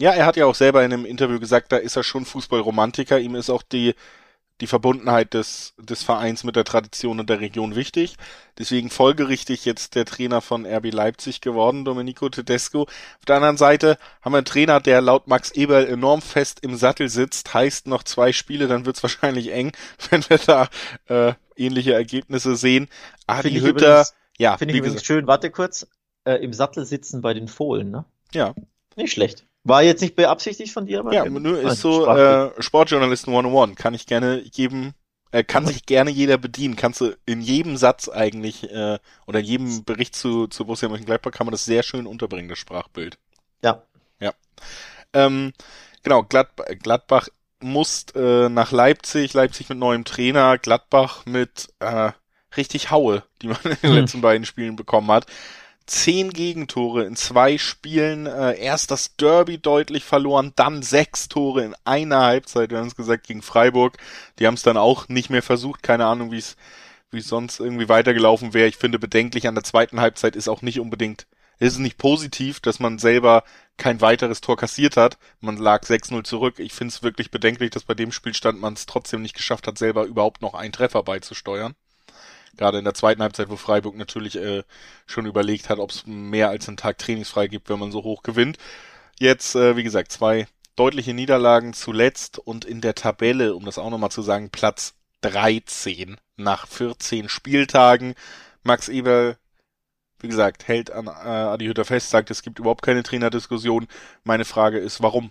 Ja, er hat ja auch selber in einem Interview gesagt, da ist er schon Fußballromantiker. Ihm ist auch die, die Verbundenheit des, des Vereins mit der Tradition und der Region wichtig. Deswegen folgerichtig jetzt der Trainer von RB Leipzig geworden, Domenico Tedesco. Auf der anderen Seite haben wir einen Trainer, der laut Max Eberl enorm fest im Sattel sitzt. Heißt noch zwei Spiele, dann wird's wahrscheinlich eng, [LAUGHS] wenn wir da äh, ähnliche Ergebnisse sehen. Adi Hütter, übrigens, ja. Finde ich übrigens schön, warte kurz, äh, im Sattel sitzen bei den Fohlen, ne? Ja. Nicht schlecht. War jetzt nicht beabsichtigt von dir, aber. Ja, nur ist so äh, Sportjournalisten 101. Kann ich gerne jedem, äh, kann sich gerne jeder bedienen. Kannst du in jedem Satz eigentlich, äh, oder in jedem Bericht zu, zu Borussia Mönchengladbach kann man das sehr schön unterbringen, das Sprachbild. Ja. Ja. Ähm, genau, Gladbach, Gladbach muss äh, nach Leipzig, Leipzig mit neuem Trainer, Gladbach mit äh, richtig Haue, die man in den hm. letzten beiden Spielen bekommen hat zehn Gegentore in zwei Spielen, äh, erst das Derby deutlich verloren, dann sechs Tore in einer Halbzeit, wir haben es gesagt, gegen Freiburg. Die haben es dann auch nicht mehr versucht, keine Ahnung, wie es wie sonst irgendwie weitergelaufen wäre. Ich finde bedenklich an der zweiten Halbzeit ist auch nicht unbedingt, ist es nicht positiv, dass man selber kein weiteres Tor kassiert hat. Man lag 6-0 zurück. Ich finde es wirklich bedenklich, dass bei dem Spielstand man es trotzdem nicht geschafft hat, selber überhaupt noch einen Treffer beizusteuern. Gerade in der zweiten Halbzeit, wo Freiburg natürlich äh, schon überlegt hat, ob es mehr als einen Tag trainingsfrei gibt, wenn man so hoch gewinnt. Jetzt, äh, wie gesagt, zwei deutliche Niederlagen zuletzt und in der Tabelle, um das auch nochmal zu sagen, Platz 13 nach 14 Spieltagen. Max Eber, wie gesagt, hält an äh, Adi Hütter fest, sagt, es gibt überhaupt keine Trainerdiskussion. Meine Frage ist, warum?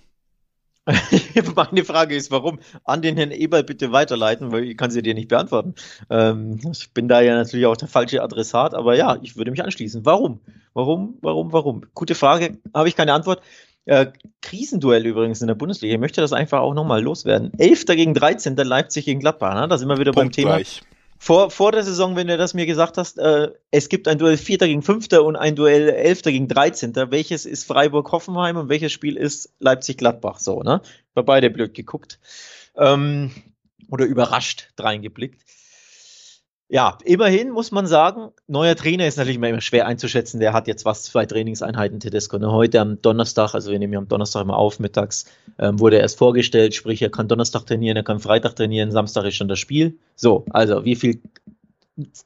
[LAUGHS] Meine Frage ist, warum? An den Herrn Eber bitte weiterleiten, weil ich kann sie dir nicht beantworten. Ähm, ich bin da ja natürlich auch der falsche Adressat, aber ja, ich würde mich anschließen. Warum? Warum? Warum? Warum? Gute Frage, habe ich keine Antwort. Äh, Krisenduell übrigens in der Bundesliga. Ich möchte das einfach auch nochmal loswerden. 11. gegen 13. Leipzig gegen Gladbach. Ne? Da sind wir wieder Punkt beim Thema. Gleich. Vor, vor der Saison, wenn du das mir gesagt hast, äh, es gibt ein Duell 4. gegen 5. und ein Duell 11. gegen 13. Welches ist Freiburg-Hoffenheim und welches Spiel ist Leipzig-Gladbach? So, ne? War beide blöd geguckt. Ähm, oder überrascht reingeblickt. Ja, immerhin muss man sagen, neuer Trainer ist natürlich immer schwer einzuschätzen. Der hat jetzt was, zwei Trainingseinheiten Tedesco. Ne? Heute am Donnerstag, also wir nehmen ja am Donnerstag immer auf, mittags, ähm, wurde er erst vorgestellt, sprich, er kann Donnerstag trainieren, er kann Freitag trainieren, Samstag ist schon das Spiel. So, also wie viel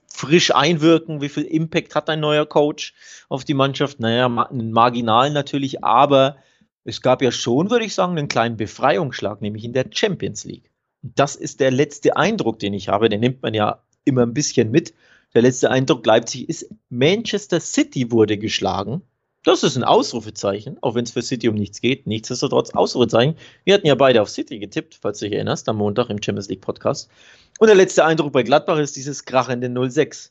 frisch einwirken, wie viel Impact hat ein neuer Coach auf die Mannschaft? Naja, marginal natürlich, aber es gab ja schon, würde ich sagen, einen kleinen Befreiungsschlag, nämlich in der Champions League. Das ist der letzte Eindruck, den ich habe. Den nimmt man ja immer ein bisschen mit. Der letzte Eindruck Leipzig ist, Manchester City wurde geschlagen. Das ist ein Ausrufezeichen, auch wenn es für City um nichts geht. Nichtsdestotrotz Ausrufezeichen. Wir hatten ja beide auf City getippt, falls du dich erinnerst, am Montag im Champions League Podcast. Und der letzte Eindruck bei Gladbach ist dieses krachende 0-6.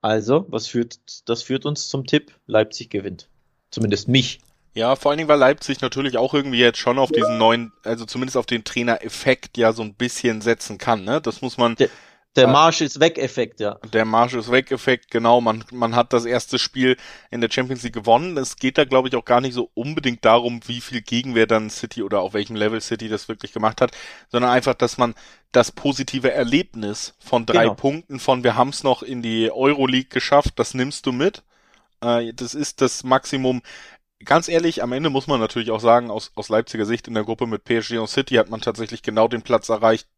Also, was führt, das führt uns zum Tipp, Leipzig gewinnt. Zumindest mich. Ja, vor allen Dingen, weil Leipzig natürlich auch irgendwie jetzt schon auf diesen neuen, also zumindest auf den Trainer-Effekt ja so ein bisschen setzen kann, ne? Das muss man. Der, der Marsch ist weg-Effekt, ja. Der Marsch ist weg-Effekt, genau. Man, man hat das erste Spiel in der Champions League gewonnen. Es geht da, glaube ich, auch gar nicht so unbedingt darum, wie viel Gegenwehr dann City oder auf welchem Level City das wirklich gemacht hat, sondern einfach, dass man das positive Erlebnis von drei genau. Punkten, von wir haben es noch in die Euroleague geschafft, das nimmst du mit. Äh, das ist das Maximum. Ganz ehrlich, am Ende muss man natürlich auch sagen, aus, aus Leipziger Sicht in der Gruppe mit PSG und City hat man tatsächlich genau den Platz erreicht,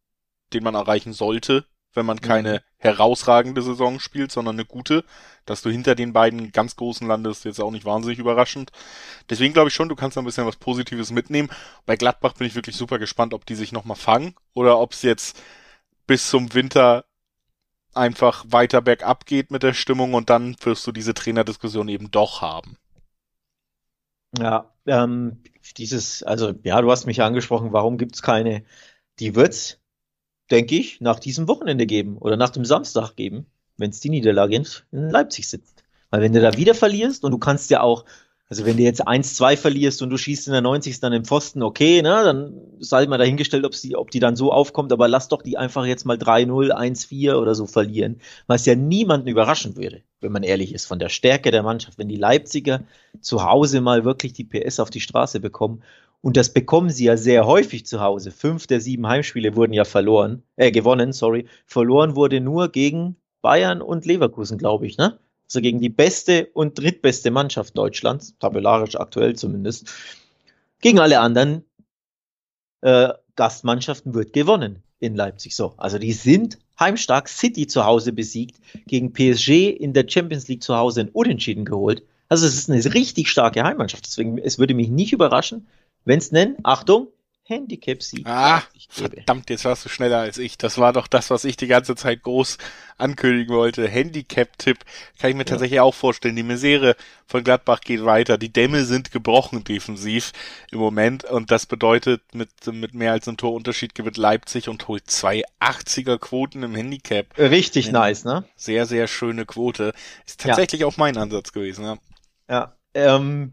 den man erreichen sollte wenn man keine mhm. herausragende Saison spielt, sondern eine gute. Dass du hinter den beiden ganz großen landest, jetzt auch nicht wahnsinnig überraschend. Deswegen glaube ich schon, du kannst da ein bisschen was Positives mitnehmen. Bei Gladbach bin ich wirklich super gespannt, ob die sich nochmal fangen oder ob es jetzt bis zum Winter einfach weiter bergab geht mit der Stimmung und dann wirst du diese Trainerdiskussion eben doch haben. Ja, ähm, dieses, also ja, du hast mich angesprochen, warum gibt's keine, die wird's denke ich, nach diesem Wochenende geben oder nach dem Samstag geben, wenn es die Niederlage in, Leipzig sitzt. Weil wenn du da wieder verlierst und du kannst ja auch, also wenn du jetzt 1-2 verlierst und du schießt in der 90. dann im Pfosten, okay, ne, dann sei mal dahingestellt, ob die, ob die dann so aufkommt, aber lass doch die einfach jetzt mal 3-0, 1-4 oder so verlieren, was ja niemanden überraschen würde, wenn man ehrlich ist, von der Stärke der Mannschaft, wenn die Leipziger zu Hause mal wirklich die PS auf die Straße bekommen und das bekommen sie ja sehr häufig zu Hause. Fünf der sieben Heimspiele wurden ja verloren, äh, gewonnen, sorry. Verloren wurde nur gegen Bayern und Leverkusen, glaube ich, ne? Also gegen die beste und drittbeste Mannschaft Deutschlands, tabellarisch aktuell zumindest. Gegen alle anderen äh, Gastmannschaften wird gewonnen in Leipzig. So, also die sind heimstark. City zu Hause besiegt, gegen PSG in der Champions League zu Hause ein Unentschieden geholt. Also es ist eine richtig starke Heimmannschaft. Deswegen, es würde mich nicht überraschen, wenn es nennen, Achtung, Handicap-Sieg. Ah, verdammt, jetzt warst du schneller als ich. Das war doch das, was ich die ganze Zeit groß ankündigen wollte. Handicap-Tipp kann ich mir ja. tatsächlich auch vorstellen. Die Misere von Gladbach geht weiter. Die Dämme sind gebrochen defensiv im Moment und das bedeutet, mit, mit mehr als einem Torunterschied gewinnt Leipzig und holt zwei 80er Quoten im Handicap. Richtig nice, ne? Sehr, sehr schöne Quote. Ist tatsächlich ja. auch mein Ansatz gewesen, ja. Ja, ähm,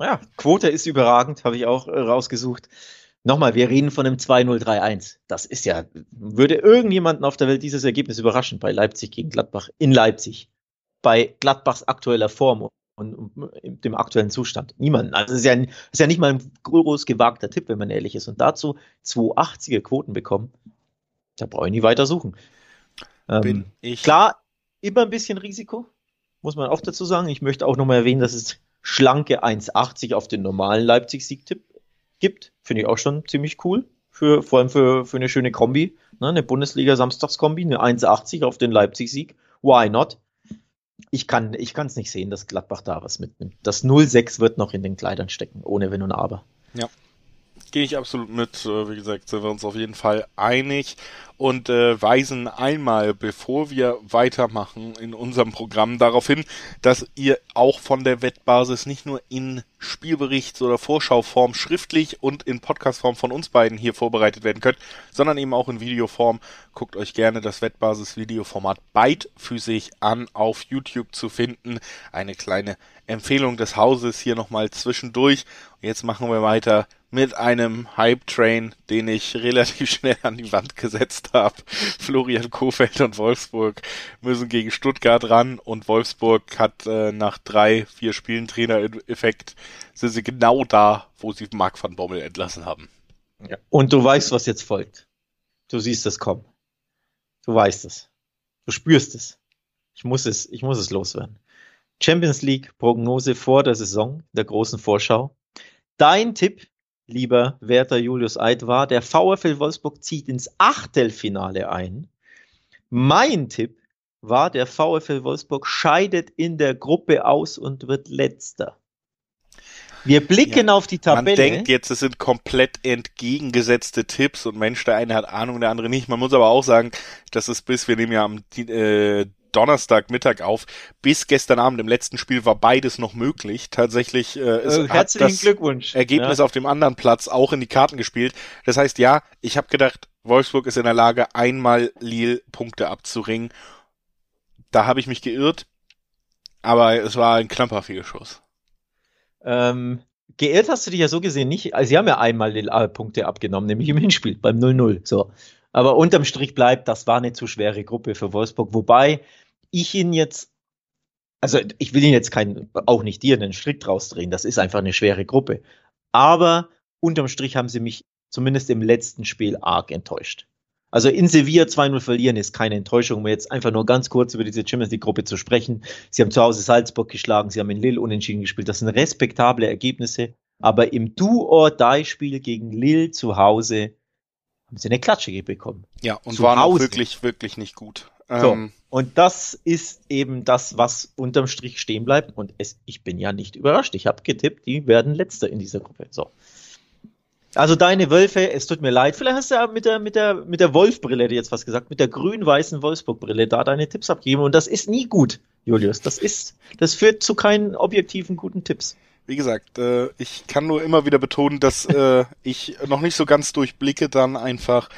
ja, Quote ist überragend, habe ich auch äh, rausgesucht. Nochmal, wir reden von einem 2-0-3-1. Das ist ja, würde irgendjemanden auf der Welt dieses Ergebnis überraschen bei Leipzig gegen Gladbach in Leipzig. Bei Gladbachs aktueller Form und, dem aktuellen Zustand. Niemanden. Also es ist, ja, ist ja nicht mal ein groß gewagter Tipp, wenn man ehrlich ist. Und dazu 280er Quoten bekommen, da brauche ich nie weiter suchen. Ähm, klar, immer ein bisschen Risiko, muss man auch dazu sagen. Ich möchte auch nochmal erwähnen, dass es schlanke 1,80 auf den normalen Leipzig-Siegtipp gibt. Finde ich auch schon ziemlich cool. Für, vor allem für, für eine schöne Kombi. Ne? Eine Bundesliga-Samstagskombi, eine 1,80 auf den Leipzig-Sieg. Why not? Ich kann ich es nicht sehen, dass Gladbach da was mitnimmt. Das 0,6 wird noch in den Kleidern stecken, ohne Wenn und Aber. Ja. Gehe ich absolut mit. Äh, wie gesagt, sind wir uns auf jeden Fall einig und äh, weisen einmal, bevor wir weitermachen in unserem Programm, darauf hin, dass ihr auch von der Wettbasis nicht nur in Spielberichts- oder Vorschauform schriftlich und in Podcastform von uns beiden hier vorbereitet werden könnt, sondern eben auch in Videoform. Guckt euch gerne das Wettbasis-Videoformat beidfüßig an auf YouTube zu finden. Eine kleine Empfehlung des Hauses hier nochmal zwischendurch. Jetzt machen wir weiter mit einem Hype-Train, den ich relativ [LAUGHS] schnell an die Wand gesetzt habe. [LAUGHS] Florian Kofeld und Wolfsburg müssen gegen Stuttgart ran und Wolfsburg hat äh, nach drei, vier Spielen Trainer-Effekt sind sie genau da, wo sie Marc van Bommel entlassen haben. Ja. Und du weißt, was jetzt folgt. Du siehst es kommen. Du weißt es. Du spürst es. Ich muss es, ich muss es loswerden. Champions League Prognose vor der Saison, der großen Vorschau. Dein Tipp lieber Werter Julius Eid, war, der VfL Wolfsburg zieht ins Achtelfinale ein. Mein Tipp war, der VfL Wolfsburg scheidet in der Gruppe aus und wird letzter. Wir blicken ja, auf die Tabelle. Man denkt jetzt, es sind komplett entgegengesetzte Tipps und Mensch, der eine hat Ahnung, der andere nicht. Man muss aber auch sagen, dass es bis, wir nehmen ja am äh, Donnerstagmittag auf. Bis gestern Abend im letzten Spiel war beides noch möglich. Tatsächlich äh, ist, äh, herzlichen das Glückwunsch. Ergebnis ja. auf dem anderen Platz auch in die Karten gespielt. Das heißt, ja, ich habe gedacht, Wolfsburg ist in der Lage, einmal Lille Punkte abzuringen. Da habe ich mich geirrt, aber es war ein Klamperfehlschuss. Ähm, geirrt hast du dich ja so gesehen nicht. Also sie haben ja einmal Lille Punkte abgenommen, nämlich im Hinspiel beim 0-0. So. Aber unterm Strich bleibt, das war eine zu schwere Gruppe für Wolfsburg. Wobei ich ihn jetzt, also ich will ihn jetzt keinen, auch nicht dir, einen Strick draus drehen. Das ist einfach eine schwere Gruppe. Aber unterm Strich haben sie mich zumindest im letzten Spiel arg enttäuscht. Also in Sevilla 2-0 verlieren ist keine Enttäuschung, um jetzt einfach nur ganz kurz über diese Champions League-Gruppe zu sprechen. Sie haben zu Hause Salzburg geschlagen, sie haben in Lille unentschieden gespielt. Das sind respektable Ergebnisse. Aber im Do-or-Die-Spiel gegen Lille zu Hause haben sie eine Klatsche bekommen. Ja, und waren auch wirklich, wirklich nicht gut. So, ähm, und das ist eben das, was unterm Strich stehen bleibt. Und es, ich bin ja nicht überrascht. Ich habe getippt, die werden letzter in dieser Gruppe. So. Also deine Wölfe, es tut mir leid. Vielleicht hast du ja mit der, mit der, mit der Wolfbrille jetzt was gesagt, mit der grün-weißen Wolfsburg-Brille da deine Tipps abgeben. Und das ist nie gut, Julius. Das ist, das führt zu keinen objektiven guten Tipps wie gesagt, äh, ich kann nur immer wieder betonen, dass äh, [LAUGHS] ich noch nicht so ganz durchblicke dann einfach,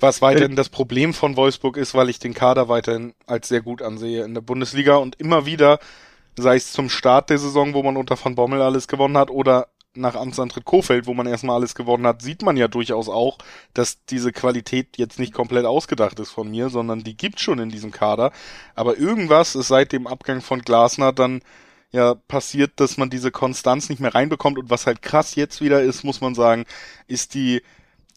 was weiterhin das Problem von Wolfsburg ist, weil ich den Kader weiterhin als sehr gut ansehe in der Bundesliga und immer wieder, sei es zum Start der Saison, wo man unter Van Bommel alles gewonnen hat, oder nach Amtsantritt Kofeld, wo man erstmal alles gewonnen hat, sieht man ja durchaus auch, dass diese Qualität jetzt nicht komplett ausgedacht ist von mir, sondern die gibt schon in diesem Kader. Aber irgendwas ist seit dem Abgang von Glasner dann ja passiert, dass man diese Konstanz nicht mehr reinbekommt. Und was halt krass jetzt wieder ist, muss man sagen, ist die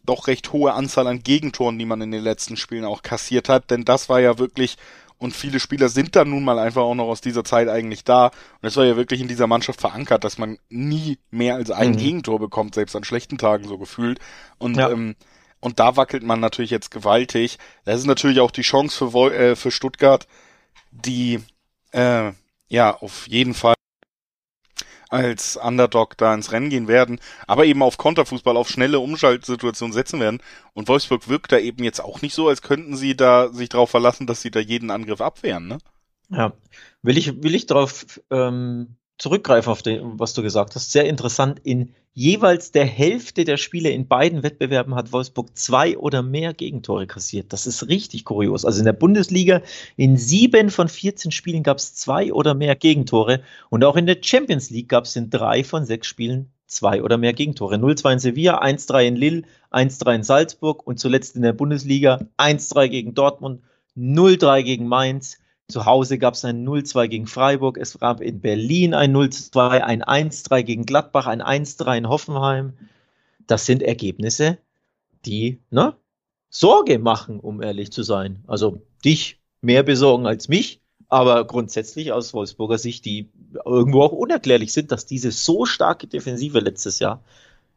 doch recht hohe Anzahl an Gegentoren, die man in den letzten Spielen auch kassiert hat. Denn das war ja wirklich, und viele Spieler sind dann nun mal einfach auch noch aus dieser Zeit eigentlich da. Und es war ja wirklich in dieser Mannschaft verankert, dass man nie mehr als ein mhm. Gegentor bekommt, selbst an schlechten Tagen so gefühlt. Und ja. ähm, und da wackelt man natürlich jetzt gewaltig. Das ist natürlich auch die Chance für, Vol äh, für Stuttgart, die äh, ja auf jeden Fall als Underdog da ins Rennen gehen werden, aber eben auf Konterfußball, auf schnelle Umschaltsituationen setzen werden. Und Wolfsburg wirkt da eben jetzt auch nicht so, als könnten sie da sich darauf verlassen, dass sie da jeden Angriff abwehren, ne? Ja. Will ich, will ich darauf ähm, zurückgreifen auf den, was du gesagt hast. Sehr interessant. In jeweils der Hälfte der Spiele in beiden Wettbewerben hat Wolfsburg zwei oder mehr Gegentore kassiert. Das ist richtig kurios. Also in der Bundesliga in sieben von 14 Spielen gab es zwei oder mehr Gegentore. Und auch in der Champions League gab es in drei von sechs Spielen zwei oder mehr Gegentore. 0-2 in Sevilla, 1-3 in Lille, 1-3 in Salzburg und zuletzt in der Bundesliga 1-3 gegen Dortmund, 0-3 gegen Mainz, zu Hause gab es ein 0-2 gegen Freiburg, es gab in Berlin ein 0-2, ein 1-3 gegen Gladbach, ein 1-3 in Hoffenheim. Das sind Ergebnisse, die ne, Sorge machen, um ehrlich zu sein. Also dich mehr besorgen als mich, aber grundsätzlich aus Wolfsburger Sicht, die irgendwo auch unerklärlich sind, dass diese so starke Defensive letztes Jahr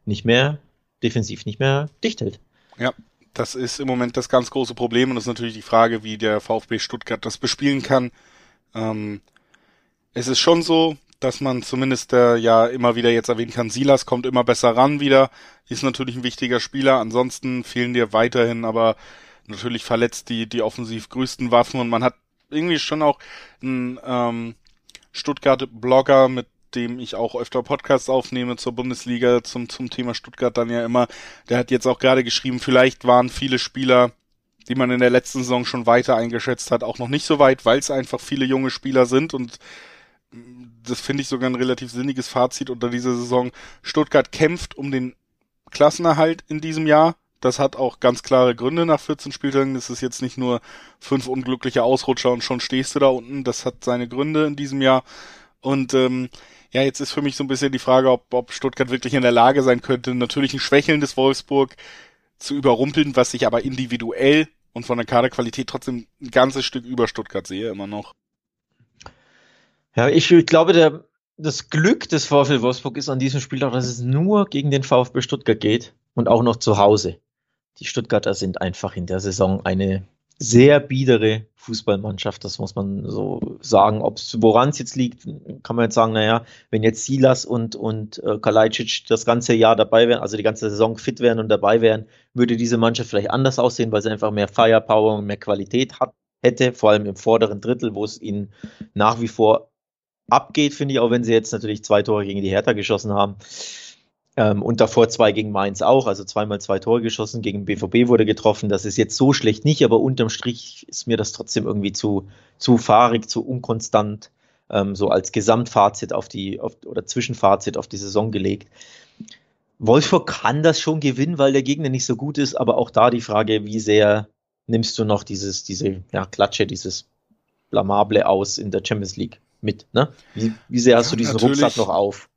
nicht mehr defensiv nicht mehr dicht hält. Ja, das ist im Moment das ganz große Problem und das ist natürlich die Frage, wie der VfB Stuttgart das bespielen kann. Ähm, es ist schon so, dass man zumindest äh, ja immer wieder jetzt erwähnen kann, Silas kommt immer besser ran wieder, ist natürlich ein wichtiger Spieler, ansonsten fehlen dir weiterhin aber natürlich verletzt die, die offensiv größten Waffen und man hat irgendwie schon auch einen ähm, Stuttgart-Blogger, mit dem ich auch öfter Podcasts aufnehme zur Bundesliga, zum, zum Thema Stuttgart dann ja immer, der hat jetzt auch gerade geschrieben, vielleicht waren viele Spieler, die man in der letzten Saison schon weiter eingeschätzt hat, auch noch nicht so weit, weil es einfach viele junge Spieler sind und das finde ich sogar ein relativ sinniges Fazit unter dieser Saison. Stuttgart kämpft um den Klassenerhalt in diesem Jahr. Das hat auch ganz klare Gründe nach 14 Spieltagen. Das ist jetzt nicht nur fünf unglückliche Ausrutscher und schon stehst du da unten. Das hat seine Gründe in diesem Jahr. Und ähm, ja, jetzt ist für mich so ein bisschen die Frage, ob, ob Stuttgart wirklich in der Lage sein könnte, natürlich ein schwächelndes Wolfsburg zu überrumpeln, was ich aber individuell und von der Kaderqualität trotzdem ein ganzes Stück über Stuttgart sehe, immer noch. Ja, ich glaube, der, das Glück des VfL Wolfsburg ist an diesem Spiel auch, dass es nur gegen den VfB Stuttgart geht und auch noch zu Hause. Die Stuttgarter sind einfach in der Saison eine sehr biedere Fußballmannschaft, das muss man so sagen. Woran es jetzt liegt, kann man jetzt sagen, naja, wenn jetzt Silas und, und äh, Kalajdzic das ganze Jahr dabei wären, also die ganze Saison fit wären und dabei wären, würde diese Mannschaft vielleicht anders aussehen, weil sie einfach mehr Firepower und mehr Qualität hat, hätte, vor allem im vorderen Drittel, wo es ihnen nach wie vor abgeht, finde ich, auch wenn sie jetzt natürlich zwei Tore gegen die Hertha geschossen haben. Ähm, und davor zwei gegen Mainz auch, also zweimal zwei Tore geschossen, gegen BVB wurde getroffen. Das ist jetzt so schlecht nicht, aber unterm Strich ist mir das trotzdem irgendwie zu, zu fahrig, zu unkonstant, ähm, so als Gesamtfazit auf die, auf, oder Zwischenfazit auf die Saison gelegt. Wolfsburg kann das schon gewinnen, weil der Gegner nicht so gut ist, aber auch da die Frage, wie sehr nimmst du noch dieses, diese ja, Klatsche, dieses Blamable aus in der Champions League? mit. Ne? Wie, wie sehr hast ja, du diesen Rucksack noch auf?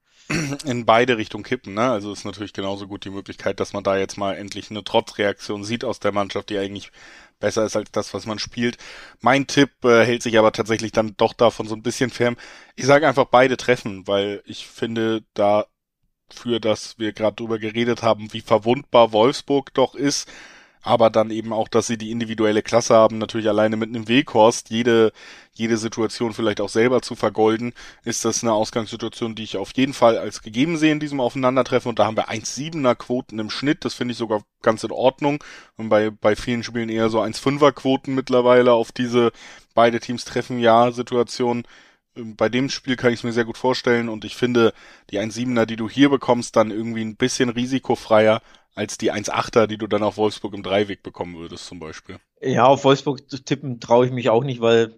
In beide Richtungen kippen, ne? Also ist natürlich genauso gut die Möglichkeit, dass man da jetzt mal endlich eine Trotzreaktion sieht aus der Mannschaft, die eigentlich besser ist als das, was man spielt. Mein Tipp äh, hält sich aber tatsächlich dann doch davon so ein bisschen fern. Ich sage einfach beide treffen, weil ich finde, dafür, dass wir gerade drüber geredet haben, wie verwundbar Wolfsburg doch ist, aber dann eben auch, dass sie die individuelle Klasse haben, natürlich alleine mit einem Weghorst jede, jede Situation vielleicht auch selber zu vergolden, ist das eine Ausgangssituation, die ich auf jeden Fall als gegeben sehe in diesem Aufeinandertreffen. Und da haben wir 1,7er Quoten im Schnitt, das finde ich sogar ganz in Ordnung. Und bei, bei vielen Spielen eher so 1,5er Quoten mittlerweile auf diese beide Teams treffen ja Situation. Bei dem Spiel kann ich es mir sehr gut vorstellen und ich finde die 1,7er, die du hier bekommst, dann irgendwie ein bisschen risikofreier als die 1,8er, die du dann auf Wolfsburg im Dreiweg bekommen würdest zum Beispiel. Ja, auf Wolfsburg zu tippen traue ich mich auch nicht, weil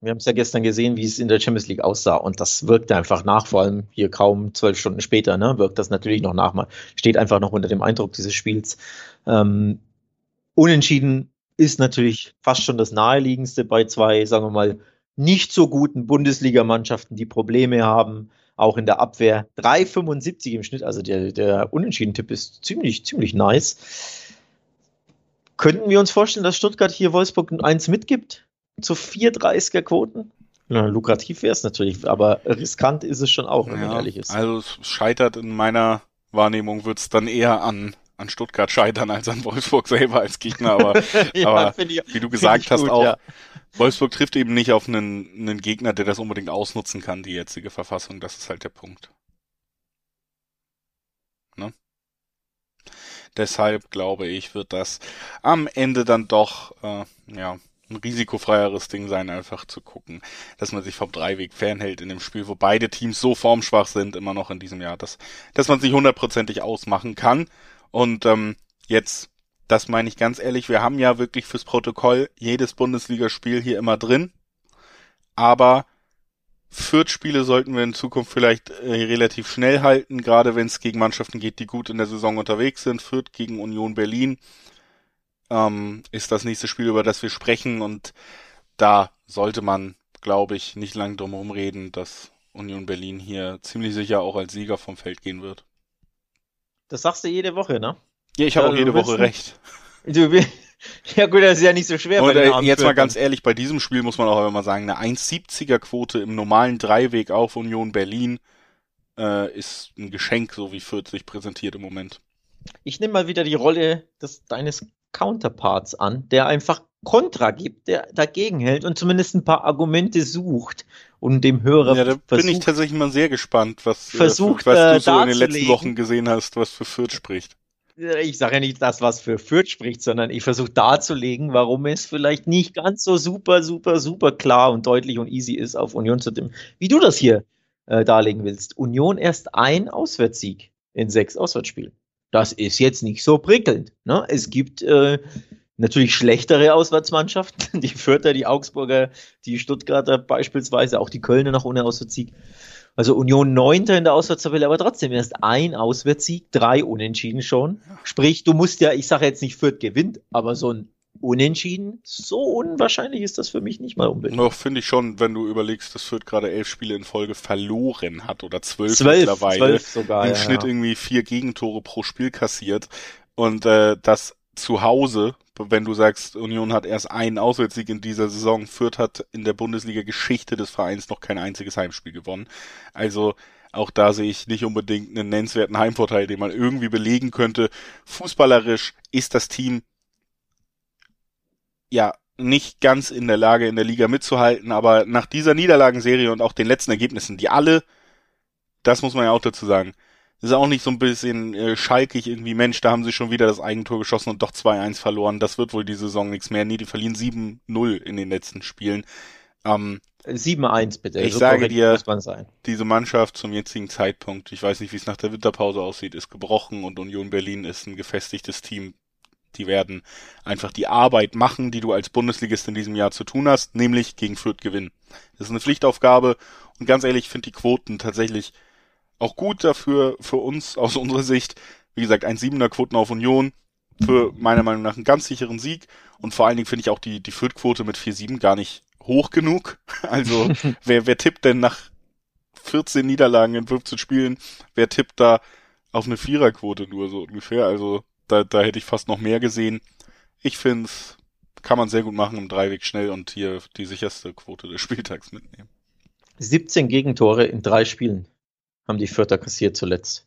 wir haben es ja gestern gesehen, wie es in der Champions League aussah und das wirkt einfach nach, vor allem hier kaum zwölf Stunden später, ne, wirkt das natürlich noch nach. Man steht einfach noch unter dem Eindruck dieses Spiels. Ähm, unentschieden ist natürlich fast schon das naheliegendste bei zwei, sagen wir mal, nicht so guten Bundesligamannschaften, die Probleme haben auch in der Abwehr 3,75 im Schnitt. Also der, der Unentschieden-Tipp ist ziemlich, ziemlich nice. Könnten wir uns vorstellen, dass Stuttgart hier Wolfsburg eins mitgibt? Zu 4,30er Quoten? Ja, lukrativ wäre es natürlich, aber riskant ist es schon auch, wenn ja, man ehrlich ist. Also es scheitert in meiner Wahrnehmung, wird es dann eher an, an Stuttgart scheitern als an Wolfsburg selber als Gegner. Aber, [LAUGHS] ja, aber ich, wie du gesagt hast, gut, auch ja. Wolfsburg trifft eben nicht auf einen, einen Gegner, der das unbedingt ausnutzen kann, die jetzige Verfassung. Das ist halt der Punkt. Ne? Deshalb glaube ich, wird das am Ende dann doch äh, ja ein risikofreieres Ding sein, einfach zu gucken, dass man sich vom Dreiweg fernhält in dem Spiel, wo beide Teams so formschwach sind, immer noch in diesem Jahr, dass, dass man sich hundertprozentig ausmachen kann. Und ähm, jetzt das meine ich ganz ehrlich, wir haben ja wirklich fürs Protokoll jedes Bundesligaspiel hier immer drin. Aber Fürth-Spiele sollten wir in Zukunft vielleicht äh, relativ schnell halten, gerade wenn es gegen Mannschaften geht, die gut in der Saison unterwegs sind. Fürth gegen Union Berlin ähm, ist das nächste Spiel, über das wir sprechen. Und da sollte man, glaube ich, nicht lang drum reden, dass Union Berlin hier ziemlich sicher auch als Sieger vom Feld gehen wird. Das sagst du jede Woche, ne? Ja, ich habe auch jede Woche recht. Du, [LAUGHS] ja gut, das ist ja nicht so schwer. Und äh, jetzt mal ganz ehrlich, bei diesem Spiel muss man auch immer sagen, eine 1,70er Quote im normalen Dreiweg auf Union Berlin äh, ist ein Geschenk, so wie Fürth sich präsentiert im Moment. Ich nehme mal wieder die Rolle des, deines Counterparts an, der einfach Kontra gibt, der dagegen hält und zumindest ein paar Argumente sucht und dem Hörer Ja, da bin ich tatsächlich mal sehr gespannt, was, äh, versucht, was äh, du so in den letzten. Wochen gesehen hast, was für Fürth spricht. Ich sage ja nicht das, was für Fürth spricht, sondern ich versuche darzulegen, warum es vielleicht nicht ganz so super, super, super klar und deutlich und easy ist, auf Union zu dem, wie du das hier äh, darlegen willst. Union erst ein Auswärtssieg in sechs Auswärtsspielen. Das ist jetzt nicht so prickelnd. Ne? Es gibt äh, natürlich schlechtere Auswärtsmannschaften, [LAUGHS] die Fürther, die Augsburger, die Stuttgarter beispielsweise, auch die Kölner noch ohne Auswärtssieg. Also Union Neunter in der Auswärtstabelle, aber trotzdem erst ein Auswärtssieg, drei Unentschieden schon. Sprich, du musst ja, ich sage jetzt nicht Fürth gewinnt, aber so ein Unentschieden, so unwahrscheinlich ist das für mich nicht mal unbedingt. Noch finde ich schon, wenn du überlegst, dass Fürth gerade elf Spiele in Folge verloren hat oder zwölf, Zwölf, mittlerweile. zwölf sogar. Im ja, Schnitt ja. irgendwie vier Gegentore pro Spiel kassiert. Und äh, das zu Hause, wenn du sagst, Union hat erst einen Auswärtssieg in dieser Saison, Fürth hat in der Bundesliga-Geschichte des Vereins noch kein einziges Heimspiel gewonnen. Also auch da sehe ich nicht unbedingt einen nennenswerten Heimvorteil, den man irgendwie belegen könnte. Fußballerisch ist das Team ja nicht ganz in der Lage, in der Liga mitzuhalten, aber nach dieser Niederlagenserie und auch den letzten Ergebnissen, die alle, das muss man ja auch dazu sagen, ist auch nicht so ein bisschen äh, schalkig irgendwie, Mensch, da haben sie schon wieder das Eigentor geschossen und doch 2-1 verloren. Das wird wohl die Saison nichts mehr. Nee, die verlieren 7-0 in den letzten Spielen. Ähm, 7-1 bitte. Ich sage korrekt dir- diese Mannschaft zum jetzigen Zeitpunkt, ich weiß nicht, wie es nach der Winterpause aussieht, ist gebrochen und Union Berlin ist ein gefestigtes Team. Die werden einfach die Arbeit machen, die du als Bundesligist in diesem Jahr zu tun hast, nämlich gegen Fürth gewinnen. Das ist eine Pflichtaufgabe und ganz ehrlich, ich finde die Quoten tatsächlich auch gut dafür, für uns aus unserer Sicht. Wie gesagt, ein Siebener Quoten auf Union für meiner Meinung nach einen ganz sicheren Sieg und vor allen Dingen finde ich auch die, die Fürth-Quote mit 4-7 gar nicht hoch genug. [LAUGHS] Also [LAUGHS] wer, wer tippt denn nach 14 Niederlagen in 15 Spielen, wer tippt da auf eine Viererquote nur so ungefähr? Also da, da hätte ich fast noch mehr gesehen. Ich finde es, kann man sehr gut machen im Dreiweg schnell und hier die sicherste Quote des Spieltags mitnehmen. 17 Gegentore in drei Spielen haben die Fürther kassiert zuletzt.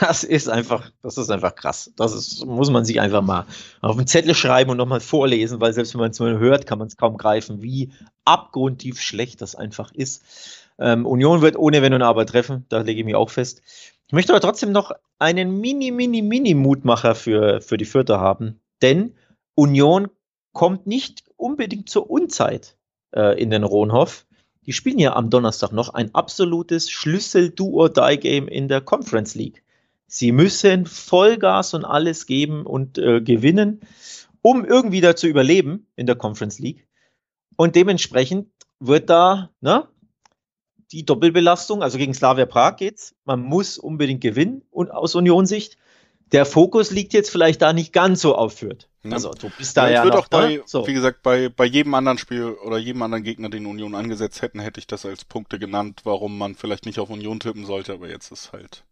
Das ist einfach, das ist einfach krass. Das ist, muss man sich einfach mal auf einen Zettel schreiben und nochmal vorlesen, weil selbst wenn man es nur hört, kann man es kaum greifen, wie abgrundtief schlecht das einfach ist. Ähm, Union wird ohne Wenn und Aber treffen, da lege ich mich auch fest. Ich möchte aber trotzdem noch einen mini, mini, mini Mutmacher für, für die Fürther haben, denn Union kommt nicht unbedingt zur Unzeit äh, in den Rohnhof. Die spielen ja am Donnerstag noch ein absolutes Schlüssel-Do-or-Die-Game in der Conference League. Sie müssen Vollgas und alles geben und äh, gewinnen, um irgendwie da zu überleben in der Conference League. Und dementsprechend wird da ne, die Doppelbelastung, also gegen Slavia Prag geht's. Man muss unbedingt gewinnen und aus Union-Sicht. Der Fokus liegt jetzt vielleicht da nicht ganz so auf Fürth. Ja. Also du bist da Ja, ja, ich würde noch, auch bei, ne? so. wie gesagt, bei, bei jedem anderen Spiel oder jedem anderen Gegner, den Union angesetzt hätten, hätte ich das als Punkte genannt, warum man vielleicht nicht auf Union tippen sollte, aber jetzt ist halt.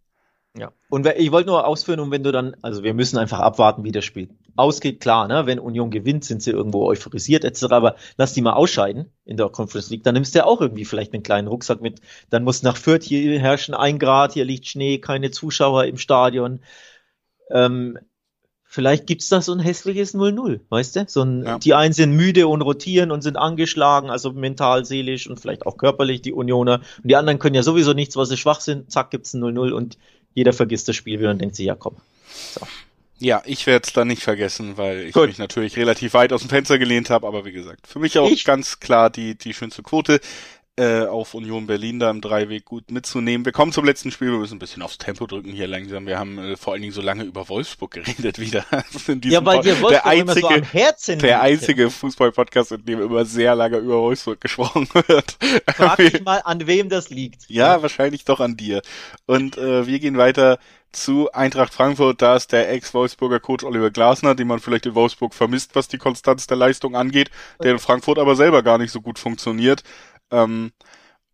Ja. Und ich wollte nur ausführen, und wenn du dann, also wir müssen einfach abwarten, wie das Spiel ausgeht. Klar, ne? wenn Union gewinnt, sind sie irgendwo euphorisiert etc. Aber lass die mal ausscheiden in der Conference League, dann nimmst du ja auch irgendwie vielleicht einen kleinen Rucksack mit. Dann muss nach Fürth hier herrschen ein Grad, hier liegt Schnee, keine Zuschauer im Stadion. Ähm, vielleicht gibt's da so ein hässliches 0-0, weißt du? So ein, Ja. Die einen sind müde und rotieren und sind angeschlagen, also mental, seelisch und vielleicht auch körperlich, die Unioner. Und die anderen können ja sowieso nichts, weil sie schwach sind. Zack, gibt's ein 0-0 und jeder vergisst das Spiel wieder und denkt sich, ja komm. Ja, ich werde es dann nicht vergessen, weil ich Gut. mich natürlich relativ weit aus dem Fenster gelehnt habe, aber wie gesagt, für mich auch Ich- ganz klar die, die schönste Quote äh, auf Union Berlin da im Dreiweg gut mitzunehmen. Wir kommen zum letzten Spiel, wir müssen ein bisschen aufs Tempo drücken hier langsam. Wir haben äh, vor allen Dingen so lange über Wolfsburg geredet [LAUGHS] wieder. In diesem Ja, weil Pod- dir der Wolfsburg immer so am einzige, Herzen der einzige Fußball-Podcast, in dem immer sehr lange über Wolfsburg gesprochen [LAUGHS] wird. Frag dich mal, an wem das liegt. Ja, wahrscheinlich doch an dir. Und äh, wir gehen weiter zu Eintracht Frankfurt. Da ist der Ex-Wolfsburger Coach Oliver Glasner, den man vielleicht in Wolfsburg vermisst, was die Konstanz der Leistung angeht, der in Frankfurt aber selber gar nicht so gut funktioniert. Ähm,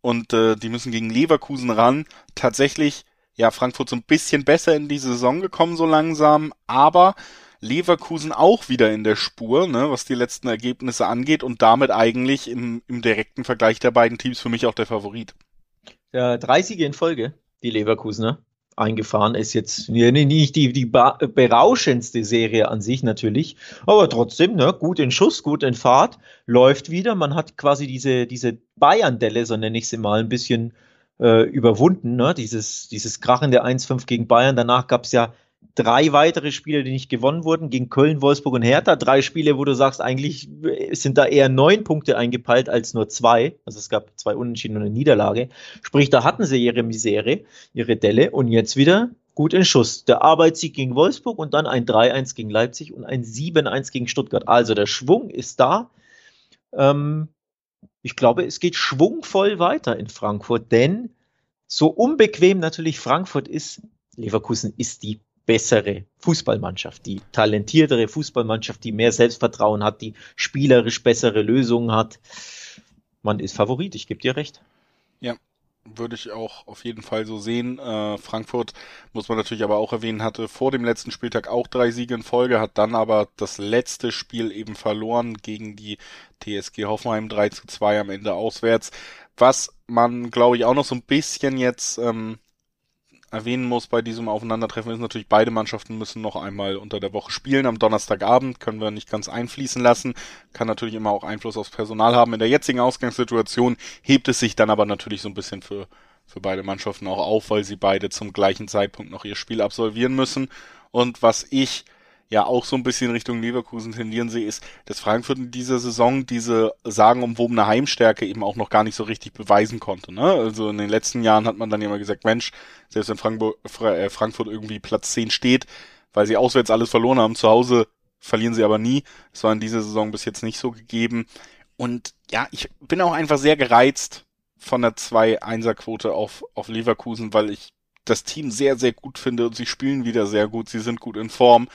und äh, die müssen gegen Leverkusen ran. Tatsächlich, ja, Frankfurt so ein bisschen besser in die Saison gekommen so langsam, aber Leverkusen auch wieder in der Spur, ne, was die letzten Ergebnisse angeht und damit eigentlich im, im direkten Vergleich der beiden Teams für mich auch der Favorit. Ja, drei Siege in Folge, die Leverkusener. Eingefahren. Ist jetzt nicht die, die berauschendste Serie an sich natürlich, aber trotzdem, ne, gut in Schuss, gut in Fahrt, läuft wieder. Man hat quasi diese, diese Bayern-Delle, so nenne ich sie mal, ein bisschen äh, überwunden. Ne? Dieses, dieses krachende 1-5 gegen Bayern. Danach gab es ja drei weitere Spiele, die nicht gewonnen wurden, gegen Köln, Wolfsburg und Hertha. Drei Spiele, wo du sagst, eigentlich sind da eher neun Punkte eingepeilt als nur zwei. Also es gab zwei Unentschieden und eine Niederlage. Sprich, da hatten sie ihre Misere, ihre Delle und jetzt wieder gut in Schuss. Der Arbeitssieg gegen Wolfsburg und dann ein 3-1 gegen Leipzig und ein 7-1 gegen Stuttgart. Also der Schwung ist da. Ähm, ich glaube, es geht schwungvoll weiter in Frankfurt, denn so unbequem natürlich Frankfurt ist, Leverkusen ist die bessere Fußballmannschaft, die talentiertere Fußballmannschaft, die mehr Selbstvertrauen hat, die spielerisch bessere Lösungen hat. Man ist Favorit, ich gebe dir recht. Ja, würde ich auch auf jeden Fall so sehen. Äh, Frankfurt, muss man natürlich aber auch erwähnen, hatte vor dem letzten Spieltag auch drei Siege in Folge, hat dann aber das letzte Spiel eben verloren gegen die TSG Hoffenheim 3 zu 2 am Ende auswärts. Was man, glaube ich, auch noch so ein bisschen jetzt ähm, erwähnen muss bei diesem Aufeinandertreffen ist natürlich, beide Mannschaften müssen noch einmal unter der Woche spielen. Am Donnerstagabend können wir nicht ganz einfließen lassen. Kann natürlich immer auch Einfluss aufs Personal haben. In der jetzigen Ausgangssituation hebt es sich dann aber natürlich so ein bisschen für, für beide Mannschaften auch auf, weil sie beide zum gleichen Zeitpunkt noch ihr Spiel absolvieren müssen. Und was ich ja auch so ein bisschen Richtung Leverkusen tendieren sehe, ist, dass Frankfurt in dieser Saison diese sagenumwobene Heimstärke eben auch noch gar nicht so richtig beweisen konnte. Ne? Also in den letzten Jahren hat man dann immer gesagt, Mensch, selbst wenn Frankfurt, äh, Frankfurt irgendwie Platz 10 steht, weil sie auswärts alles verloren haben, zu Hause verlieren sie aber nie. Das war in dieser Saison bis jetzt nicht so gegeben. Und ja, ich bin auch einfach sehr gereizt von der 2-1er-Quote auf, auf Leverkusen, weil ich das Team sehr, sehr gut finde und sie spielen wieder sehr gut, sie sind gut in Form.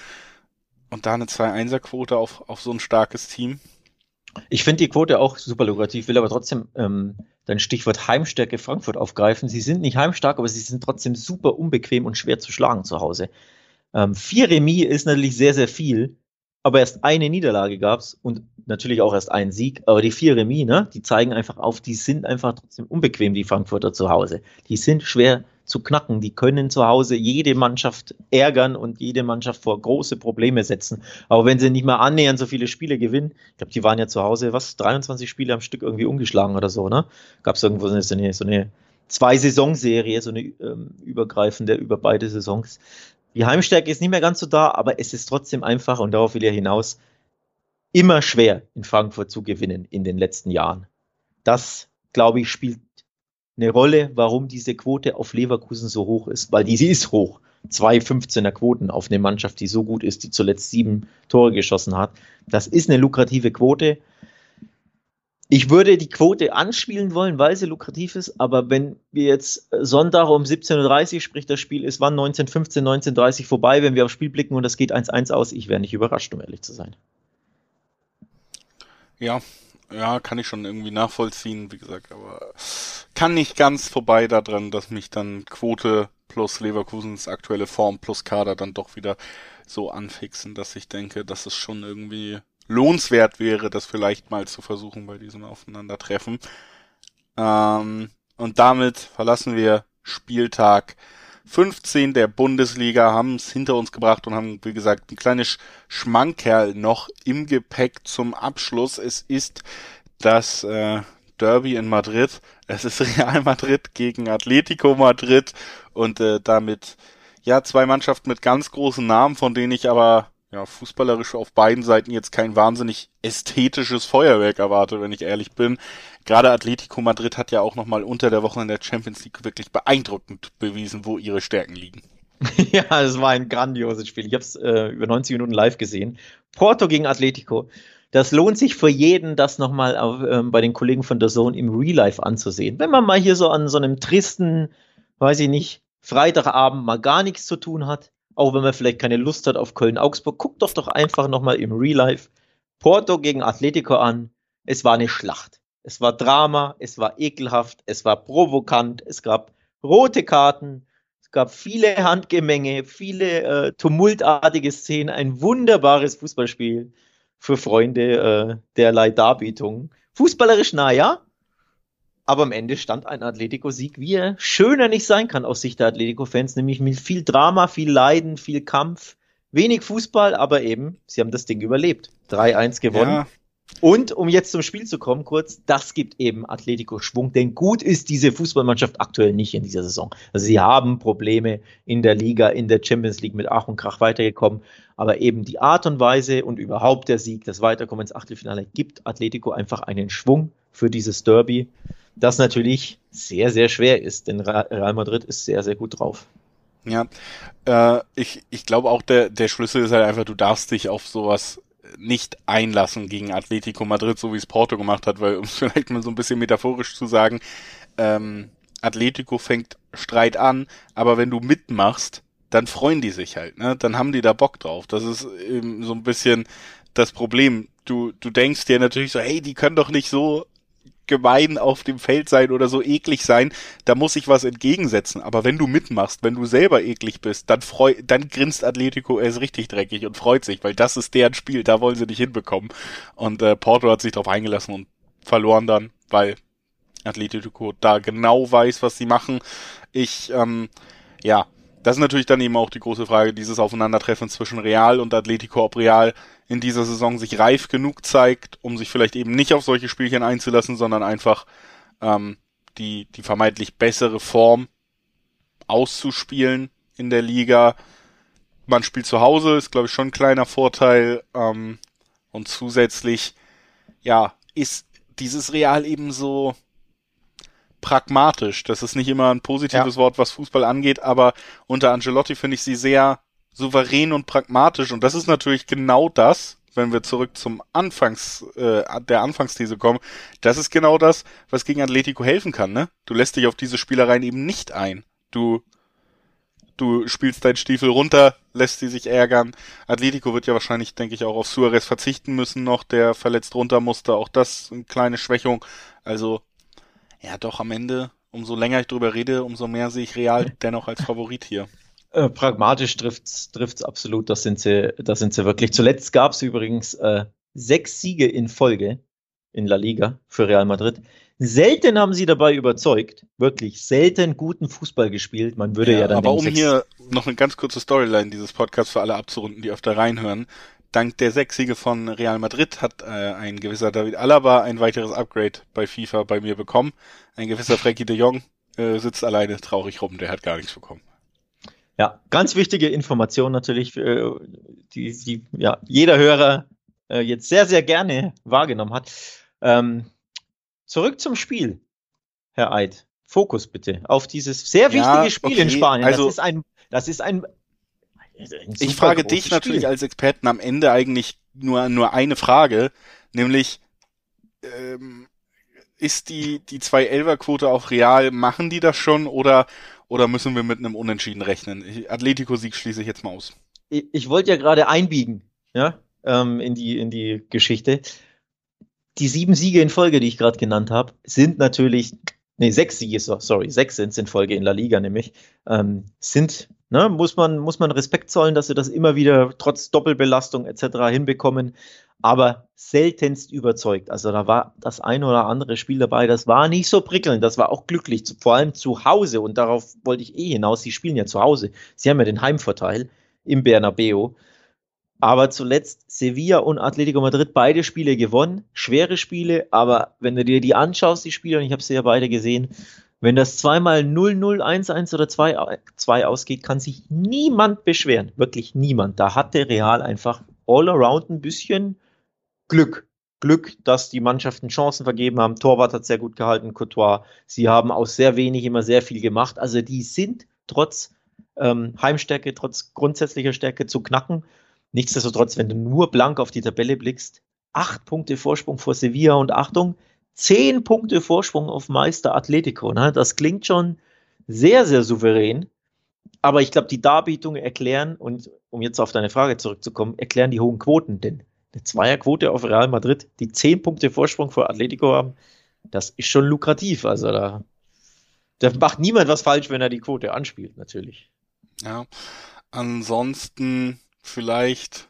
Und da eine 2-1er-Quote auf, auf so ein starkes Team. Ich finde die Quote auch super lukrativ, will aber trotzdem ähm, dein Stichwort Heimstärke Frankfurt aufgreifen. Sie sind nicht heimstark, aber sie sind trotzdem super unbequem und schwer zu schlagen zu Hause. Ähm, vier Remis ist natürlich sehr, sehr viel, aber erst eine Niederlage gab's und natürlich auch erst einen Sieg. Aber die vier Remis, ne, die zeigen einfach auf, die sind einfach trotzdem unbequem, die Frankfurter zu Hause. Die sind schwer zu knacken. Die können zu Hause jede Mannschaft ärgern und jede Mannschaft vor große Probleme setzen. Aber wenn sie nicht mehr annähernd so viele Spiele gewinnen, ich glaube, die waren ja zu Hause, was, 23 Spiele am Stück irgendwie umgeschlagen oder so, ne? Gab es irgendwo so eine, so eine Zwei-Saison-Serie, so eine ähm, übergreifende über beide Saisons. Die Heimstärke ist nicht mehr ganz so da, aber es ist trotzdem einfach, und darauf will ich hinaus, immer schwer in Frankfurt zu gewinnen in den letzten Jahren. Das, glaube ich, spielt eine Rolle, warum diese Quote auf Leverkusen so hoch ist, weil die sie ist hoch. Zwei 15er Quoten auf eine Mannschaft, die so gut ist, die zuletzt sieben Tore geschossen hat. Das ist eine lukrative Quote. Ich würde die Quote anspielen wollen, weil sie lukrativ ist, aber wenn wir jetzt Sonntag um 17.30 Uhr, sprich das Spiel ist wann 19.15, 19.30 Uhr vorbei, wenn wir aufs Spiel blicken und das geht 1-1 aus, ich wäre nicht überrascht, um ehrlich zu sein. Ja, ja, kann ich schon irgendwie nachvollziehen, wie gesagt, aber kann nicht ganz vorbei daran, dass mich dann Quote plus Leverkusens aktuelle Form plus Kader dann doch wieder so anfixen, dass ich denke, dass es schon irgendwie lohnenswert wäre, das vielleicht mal zu versuchen bei diesem Aufeinandertreffen. Ähm, und damit verlassen wir Spieltag 15 der Bundesliga, haben es hinter uns gebracht und haben, wie gesagt, ein kleines Schmankerl noch im Gepäck zum Abschluss. Es ist das äh, Derby in Madrid. Es ist [LAUGHS] Real Madrid gegen Atletico Madrid und äh, damit ja zwei Mannschaften mit ganz großen Namen, von denen ich aber ja fußballerisch auf beiden Seiten jetzt kein wahnsinnig ästhetisches Feuerwerk erwarte, wenn ich ehrlich bin. Gerade Atletico Madrid hat ja auch nochmal unter der Woche in der Champions League wirklich beeindruckend bewiesen, wo ihre Stärken liegen. [LAUGHS] ja, es war ein grandioses Spiel. Ich habe es äh, über 90 Minuten live gesehen. Porto gegen Atletico. Das lohnt sich für jeden, das nochmal ähm, bei den Kollegen von der Zone im Real Life anzusehen. Wenn man mal hier so an so einem tristen, weiß ich nicht, Freitagabend mal gar nichts zu tun hat, auch wenn man vielleicht keine Lust hat auf Köln-Augsburg, guckt doch doch einfach nochmal im Real Life Porto gegen Atletico an. Es war eine Schlacht. Es war Drama, es war ekelhaft, es war provokant, es gab rote Karten, es gab viele Handgemenge, viele äh, tumultartige Szenen, ein wunderbares Fußballspiel für Freunde äh, derlei Darbietung. Fußballerisch, naja, Aber am Ende stand ein Atletico-Sieg, wie er schöner nicht sein kann aus Sicht der Atletico-Fans, nämlich mit viel Drama, viel Leiden, viel Kampf, wenig Fußball, aber eben, sie haben das Ding überlebt. 3-1 gewonnen. Ja. Und um jetzt zum Spiel zu kommen, kurz, das gibt eben Atletico Schwung, denn gut ist diese Fußballmannschaft aktuell nicht in dieser Saison. Also sie haben Probleme in der Liga, in der Champions League mit Ach und Krach weitergekommen, aber eben die Art und Weise und überhaupt der Sieg, das Weiterkommen ins Achtelfinale gibt Atletico einfach einen Schwung für dieses Derby, das natürlich sehr, sehr schwer ist, denn Real Madrid ist sehr, sehr gut drauf. Ja, äh, ich, ich glaube auch der, der Schlüssel ist halt einfach, du darfst dich auf sowas nicht einlassen gegen Atletico Madrid, so wie es Porto gemacht hat, weil um es [LAUGHS] vielleicht mal so ein bisschen metaphorisch zu sagen, ähm, Atletico fängt Streit an, aber wenn du mitmachst, dann freuen die sich halt, ne? Dann haben die da Bock drauf. Das ist eben so ein bisschen das Problem. Du, du denkst dir natürlich so, hey, die können doch nicht so gemein auf dem Feld sein oder so eklig sein, da muss ich was entgegensetzen. Aber wenn du mitmachst, wenn du selber eklig bist, dann freu, dann grinst Atletico erst richtig dreckig und freut sich, weil das ist deren Spiel, da wollen sie nicht hinbekommen. Und äh, Porto hat sich darauf eingelassen und verloren dann, weil Atletico da genau weiß, was sie machen. Ich, ähm, ja, das ist natürlich dann eben auch die große Frage, dieses Aufeinandertreffen zwischen Real und Atletico, ob Real in dieser Saison sich reif genug zeigt, um sich vielleicht eben nicht auf solche Spielchen einzulassen, sondern einfach ähm, die, die vermeintlich bessere Form auszuspielen in der Liga. Man spielt zu Hause, ist glaube ich schon ein kleiner Vorteil. Ähm, und zusätzlich, ja, ist dieses Real eben so pragmatisch. Das ist nicht immer ein positives ja. Wort, was Fußball angeht, aber unter Angelotti finde ich sie sehr souverän und pragmatisch. Und das ist natürlich genau das, wenn wir zurück zum Anfangs, äh, der Anfangsthese kommen, das ist genau das, was gegen Atletico helfen kann, ne? Du lässt dich auf diese Spielereien eben nicht ein. Du, du spielst deinen Stiefel runter, lässt sie sich ärgern. Atletico wird ja wahrscheinlich, denke ich, auch auf Suarez verzichten müssen noch, der verletzt runter musste. Auch das eine kleine Schwächung. Also, ja, doch am Ende, umso länger ich drüber rede, umso mehr sehe ich Real [LAUGHS] dennoch als Favorit hier. Äh, pragmatisch trifft's trifft's absolut. Das sind sie, das sind sie wirklich. Zuletzt gab es übrigens äh, sechs Siege in Folge in La Liga für Real Madrid. Selten haben sie dabei überzeugt, wirklich selten guten Fußball gespielt. Man würde ja, ja dann. Aber um hier noch eine ganz kurze Storyline dieses Podcasts für alle abzurunden, die öfter reinhören. Dank der sechs Siege von Real Madrid hat äh, ein gewisser David Alaba ein weiteres Upgrade bei FIFA bei mir bekommen. Ein gewisser Frankie de Jong äh, sitzt alleine traurig rum, der hat gar nichts bekommen. Ja, ganz wichtige Information natürlich, äh, die, die ja, jeder Hörer äh, jetzt sehr, sehr gerne wahrgenommen hat. Ähm, zurück zum Spiel, Herr Eid. Fokus bitte auf dieses sehr wichtige ja, Spiel okay. in Spanien. Also, das ist ein, das ist ein ich frage dich Spiel. natürlich als Experten am Ende eigentlich nur, nur eine Frage, nämlich, ähm, ist die, die 2-11er-Quote auch real? Machen die das schon oder, oder müssen wir mit einem Unentschieden rechnen? Atletico-Sieg schließe ich jetzt mal aus. Ich, ich wollte ja gerade einbiegen, ja, ähm, in die, in die Geschichte. Die sieben Siege in Folge, die ich gerade genannt habe, sind natürlich, nee, sechs Siege, sorry, sechs sind es in Folge in La Liga nämlich, ähm, sind, ne, muss man, muss man Respekt zollen, dass sie das immer wieder trotz Doppelbelastung etc. hinbekommen aber seltenst überzeugt. Also da war das ein oder andere Spiel dabei, das war nicht so prickelnd, das war auch glücklich, vor allem zu Hause und darauf wollte ich eh hinaus, sie spielen ja zu Hause, sie haben ja den Heimvorteil im Bernabeu. Aber zuletzt Sevilla und Atletico Madrid beide Spiele gewonnen, schwere Spiele, aber wenn du dir die anschaust, die Spiele, und ich habe sie ja beide gesehen, wenn das zweimal 0-0, 1-1 oder 2-2 ausgeht, kann sich niemand beschweren. Wirklich niemand. Da hatte Real einfach all around ein bisschen Glück. Glück, dass die Mannschaften Chancen vergeben haben. Torwart hat sehr gut gehalten, Courtois. Sie haben aus sehr wenig immer sehr viel gemacht. Also die sind trotz ähm, Heimstärke, trotz grundsätzlicher Stärke zu knacken. Nichtsdestotrotz, wenn du nur blank auf die Tabelle blickst, acht Punkte Vorsprung vor Sevilla und Achtung, zehn Punkte Vorsprung auf Meister Atletico. Ne? Das klingt schon sehr, sehr souverän. Aber ich glaube, die Darbietungen erklären, und um jetzt auf deine Frage zurückzukommen, erklären die hohen Quoten. Denn eine Zweierquote auf Real Madrid, die zehn Punkte Vorsprung vor Atletico haben, das ist schon lukrativ. Also da, da macht niemand was falsch, wenn er die Quote anspielt, natürlich. Ja, ansonsten vielleicht,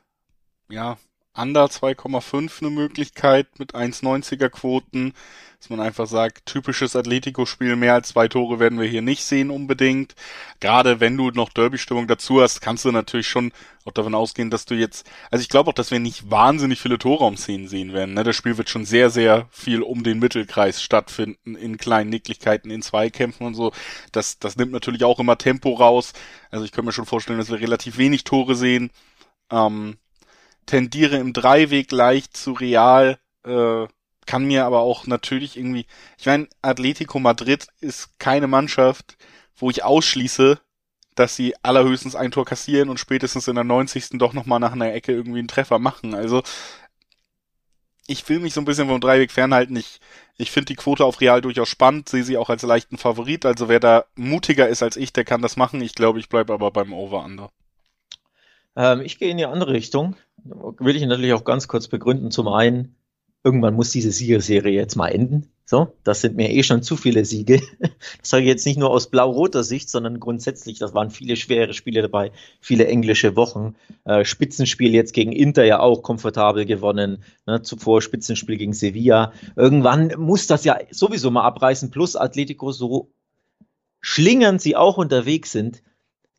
ja, Under 2,5 eine Möglichkeit mit 1,90er Quoten, dass man einfach sagt, typisches Atletico-Spiel, mehr als zwei Tore werden wir hier nicht sehen unbedingt. Gerade wenn du noch Derby-Stimmung dazu hast, kannst du natürlich schon auch davon ausgehen, dass du jetzt, also ich glaube auch, dass wir nicht wahnsinnig viele Torraumszenen sehen werden. Ne? Das Spiel wird schon sehr, sehr viel um den Mittelkreis stattfinden, in kleinen Nicklichkeiten, in Zweikämpfen und so. Das, das nimmt natürlich auch immer Tempo raus. Also ich könnte mir schon vorstellen, dass wir relativ wenig Tore sehen. Ähm, tendiere im Dreiweg leicht zu Real, äh, kann mir aber auch natürlich irgendwie, ich meine, Atletico Madrid ist keine Mannschaft, wo ich ausschließe, dass sie allerhöchstens ein Tor kassieren und spätestens in der 90. doch nochmal nach einer Ecke irgendwie einen Treffer machen. Also ich will mich so ein bisschen vom Dreiweg fernhalten. Ich, ich finde die Quote auf Real durchaus spannend, sehe sie auch als leichten Favorit. Also wer da mutiger ist als ich, der kann das machen. Ich glaube, ich bleibe aber beim Over-Under. Ähm, ich gehe in die andere Richtung. Will ich natürlich auch ganz kurz begründen. Zum einen, irgendwann muss diese Siegerserie jetzt mal enden. So, das sind mir eh schon zu viele Siege. [LAUGHS] Das sage ich jetzt nicht nur aus blau-roter Sicht, sondern grundsätzlich, das waren viele schwere Spiele dabei, viele englische Wochen. Äh, Spitzenspiel jetzt gegen Inter ja auch komfortabel gewonnen. Ne? Zuvor Spitzenspiel gegen Sevilla. Irgendwann muss das ja sowieso mal abreißen. Plus Atletico so schlingernd sie auch unterwegs sind,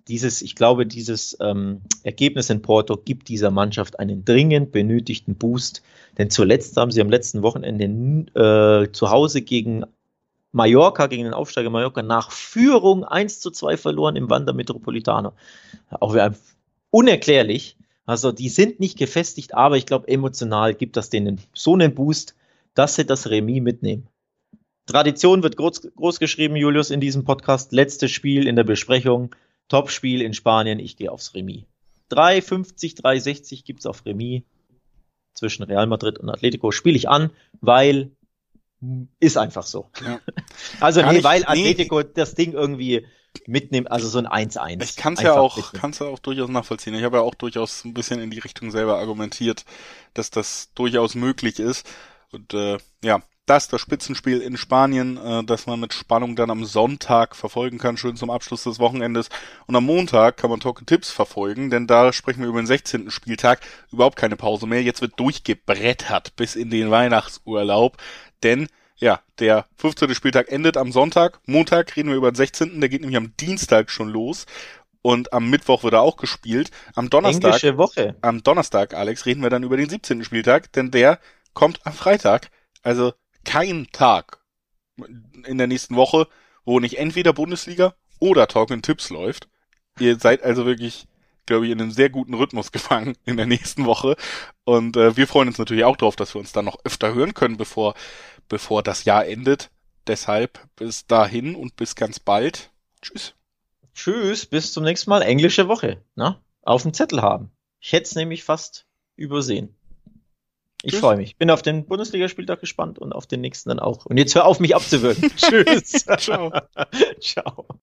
dieses, ich glaube, dieses ähm, Ergebnis in Porto gibt dieser Mannschaft einen dringend benötigten Boost. Denn zuletzt haben sie am letzten Wochenende äh, zu Hause gegen Mallorca, gegen den Aufsteiger Mallorca, nach Führung 1 zu 2 verloren im Wander Metropolitano. Auch unerklärlich. Also die sind nicht gefestigt, aber ich glaube, emotional gibt das denen so einen Boost, dass sie das Remis mitnehmen. Tradition wird groß, groß geschrieben, Julius, in diesem Podcast. Letztes Spiel in der Besprechung. Topspiel in Spanien, ich gehe aufs Remis. 3,50, 3,60 gibt es auf Remis zwischen Real Madrid und Atletico. Spiele ich an, weil ist einfach so. Ja. [LAUGHS] Also nee, ich, weil Atletico nee. das Ding irgendwie mitnimmt, also so ein 1-1. Ich kann es ja auch, kann's ja auch durchaus nachvollziehen. Ich habe ja auch durchaus ein bisschen in die Richtung selber argumentiert, dass das durchaus möglich ist. Und äh, ja, das, das Spitzenspiel in Spanien, äh, das man mit Spannung dann am Sonntag verfolgen kann, schön zum Abschluss des Wochenendes. Und am Montag kann man Talk Tipps verfolgen, denn da sprechen wir über den 16. Spieltag. Überhaupt keine Pause mehr. Jetzt wird durchgebrettert bis in den Weihnachtsurlaub, denn ja, der 15. Spieltag endet am Sonntag. Montag reden wir über den 16. Der geht nämlich am Dienstag schon los. Und am Mittwoch wird er auch gespielt. Am Donnerstag. Englische Woche. Am Donnerstag, Alex, reden wir dann über den 17. Spieltag, denn der kommt am Freitag. Also kein Tag in der nächsten Woche, wo nicht entweder Bundesliga oder Talk Tipps läuft. Ihr seid also wirklich, glaube ich, in einem sehr guten Rhythmus [LAUGHS] gefangen in der nächsten Woche. Und äh, wir freuen uns natürlich auch darauf, dass wir uns dann noch öfter hören können, bevor, bevor das Jahr endet. Deshalb bis dahin und bis ganz bald. Tschüss. Tschüss, bis zum nächsten Mal. Englische Woche. Na? Auf dem Zettel haben. Ich hätte es nämlich fast übersehen. Ich freue mich. Bin auf den Bundesligaspieltag gespannt und auf den nächsten dann auch. Und jetzt hör auf, mich abzuwürgen. [LAUGHS] Tschüss. Ciao. [LAUGHS] Ciao.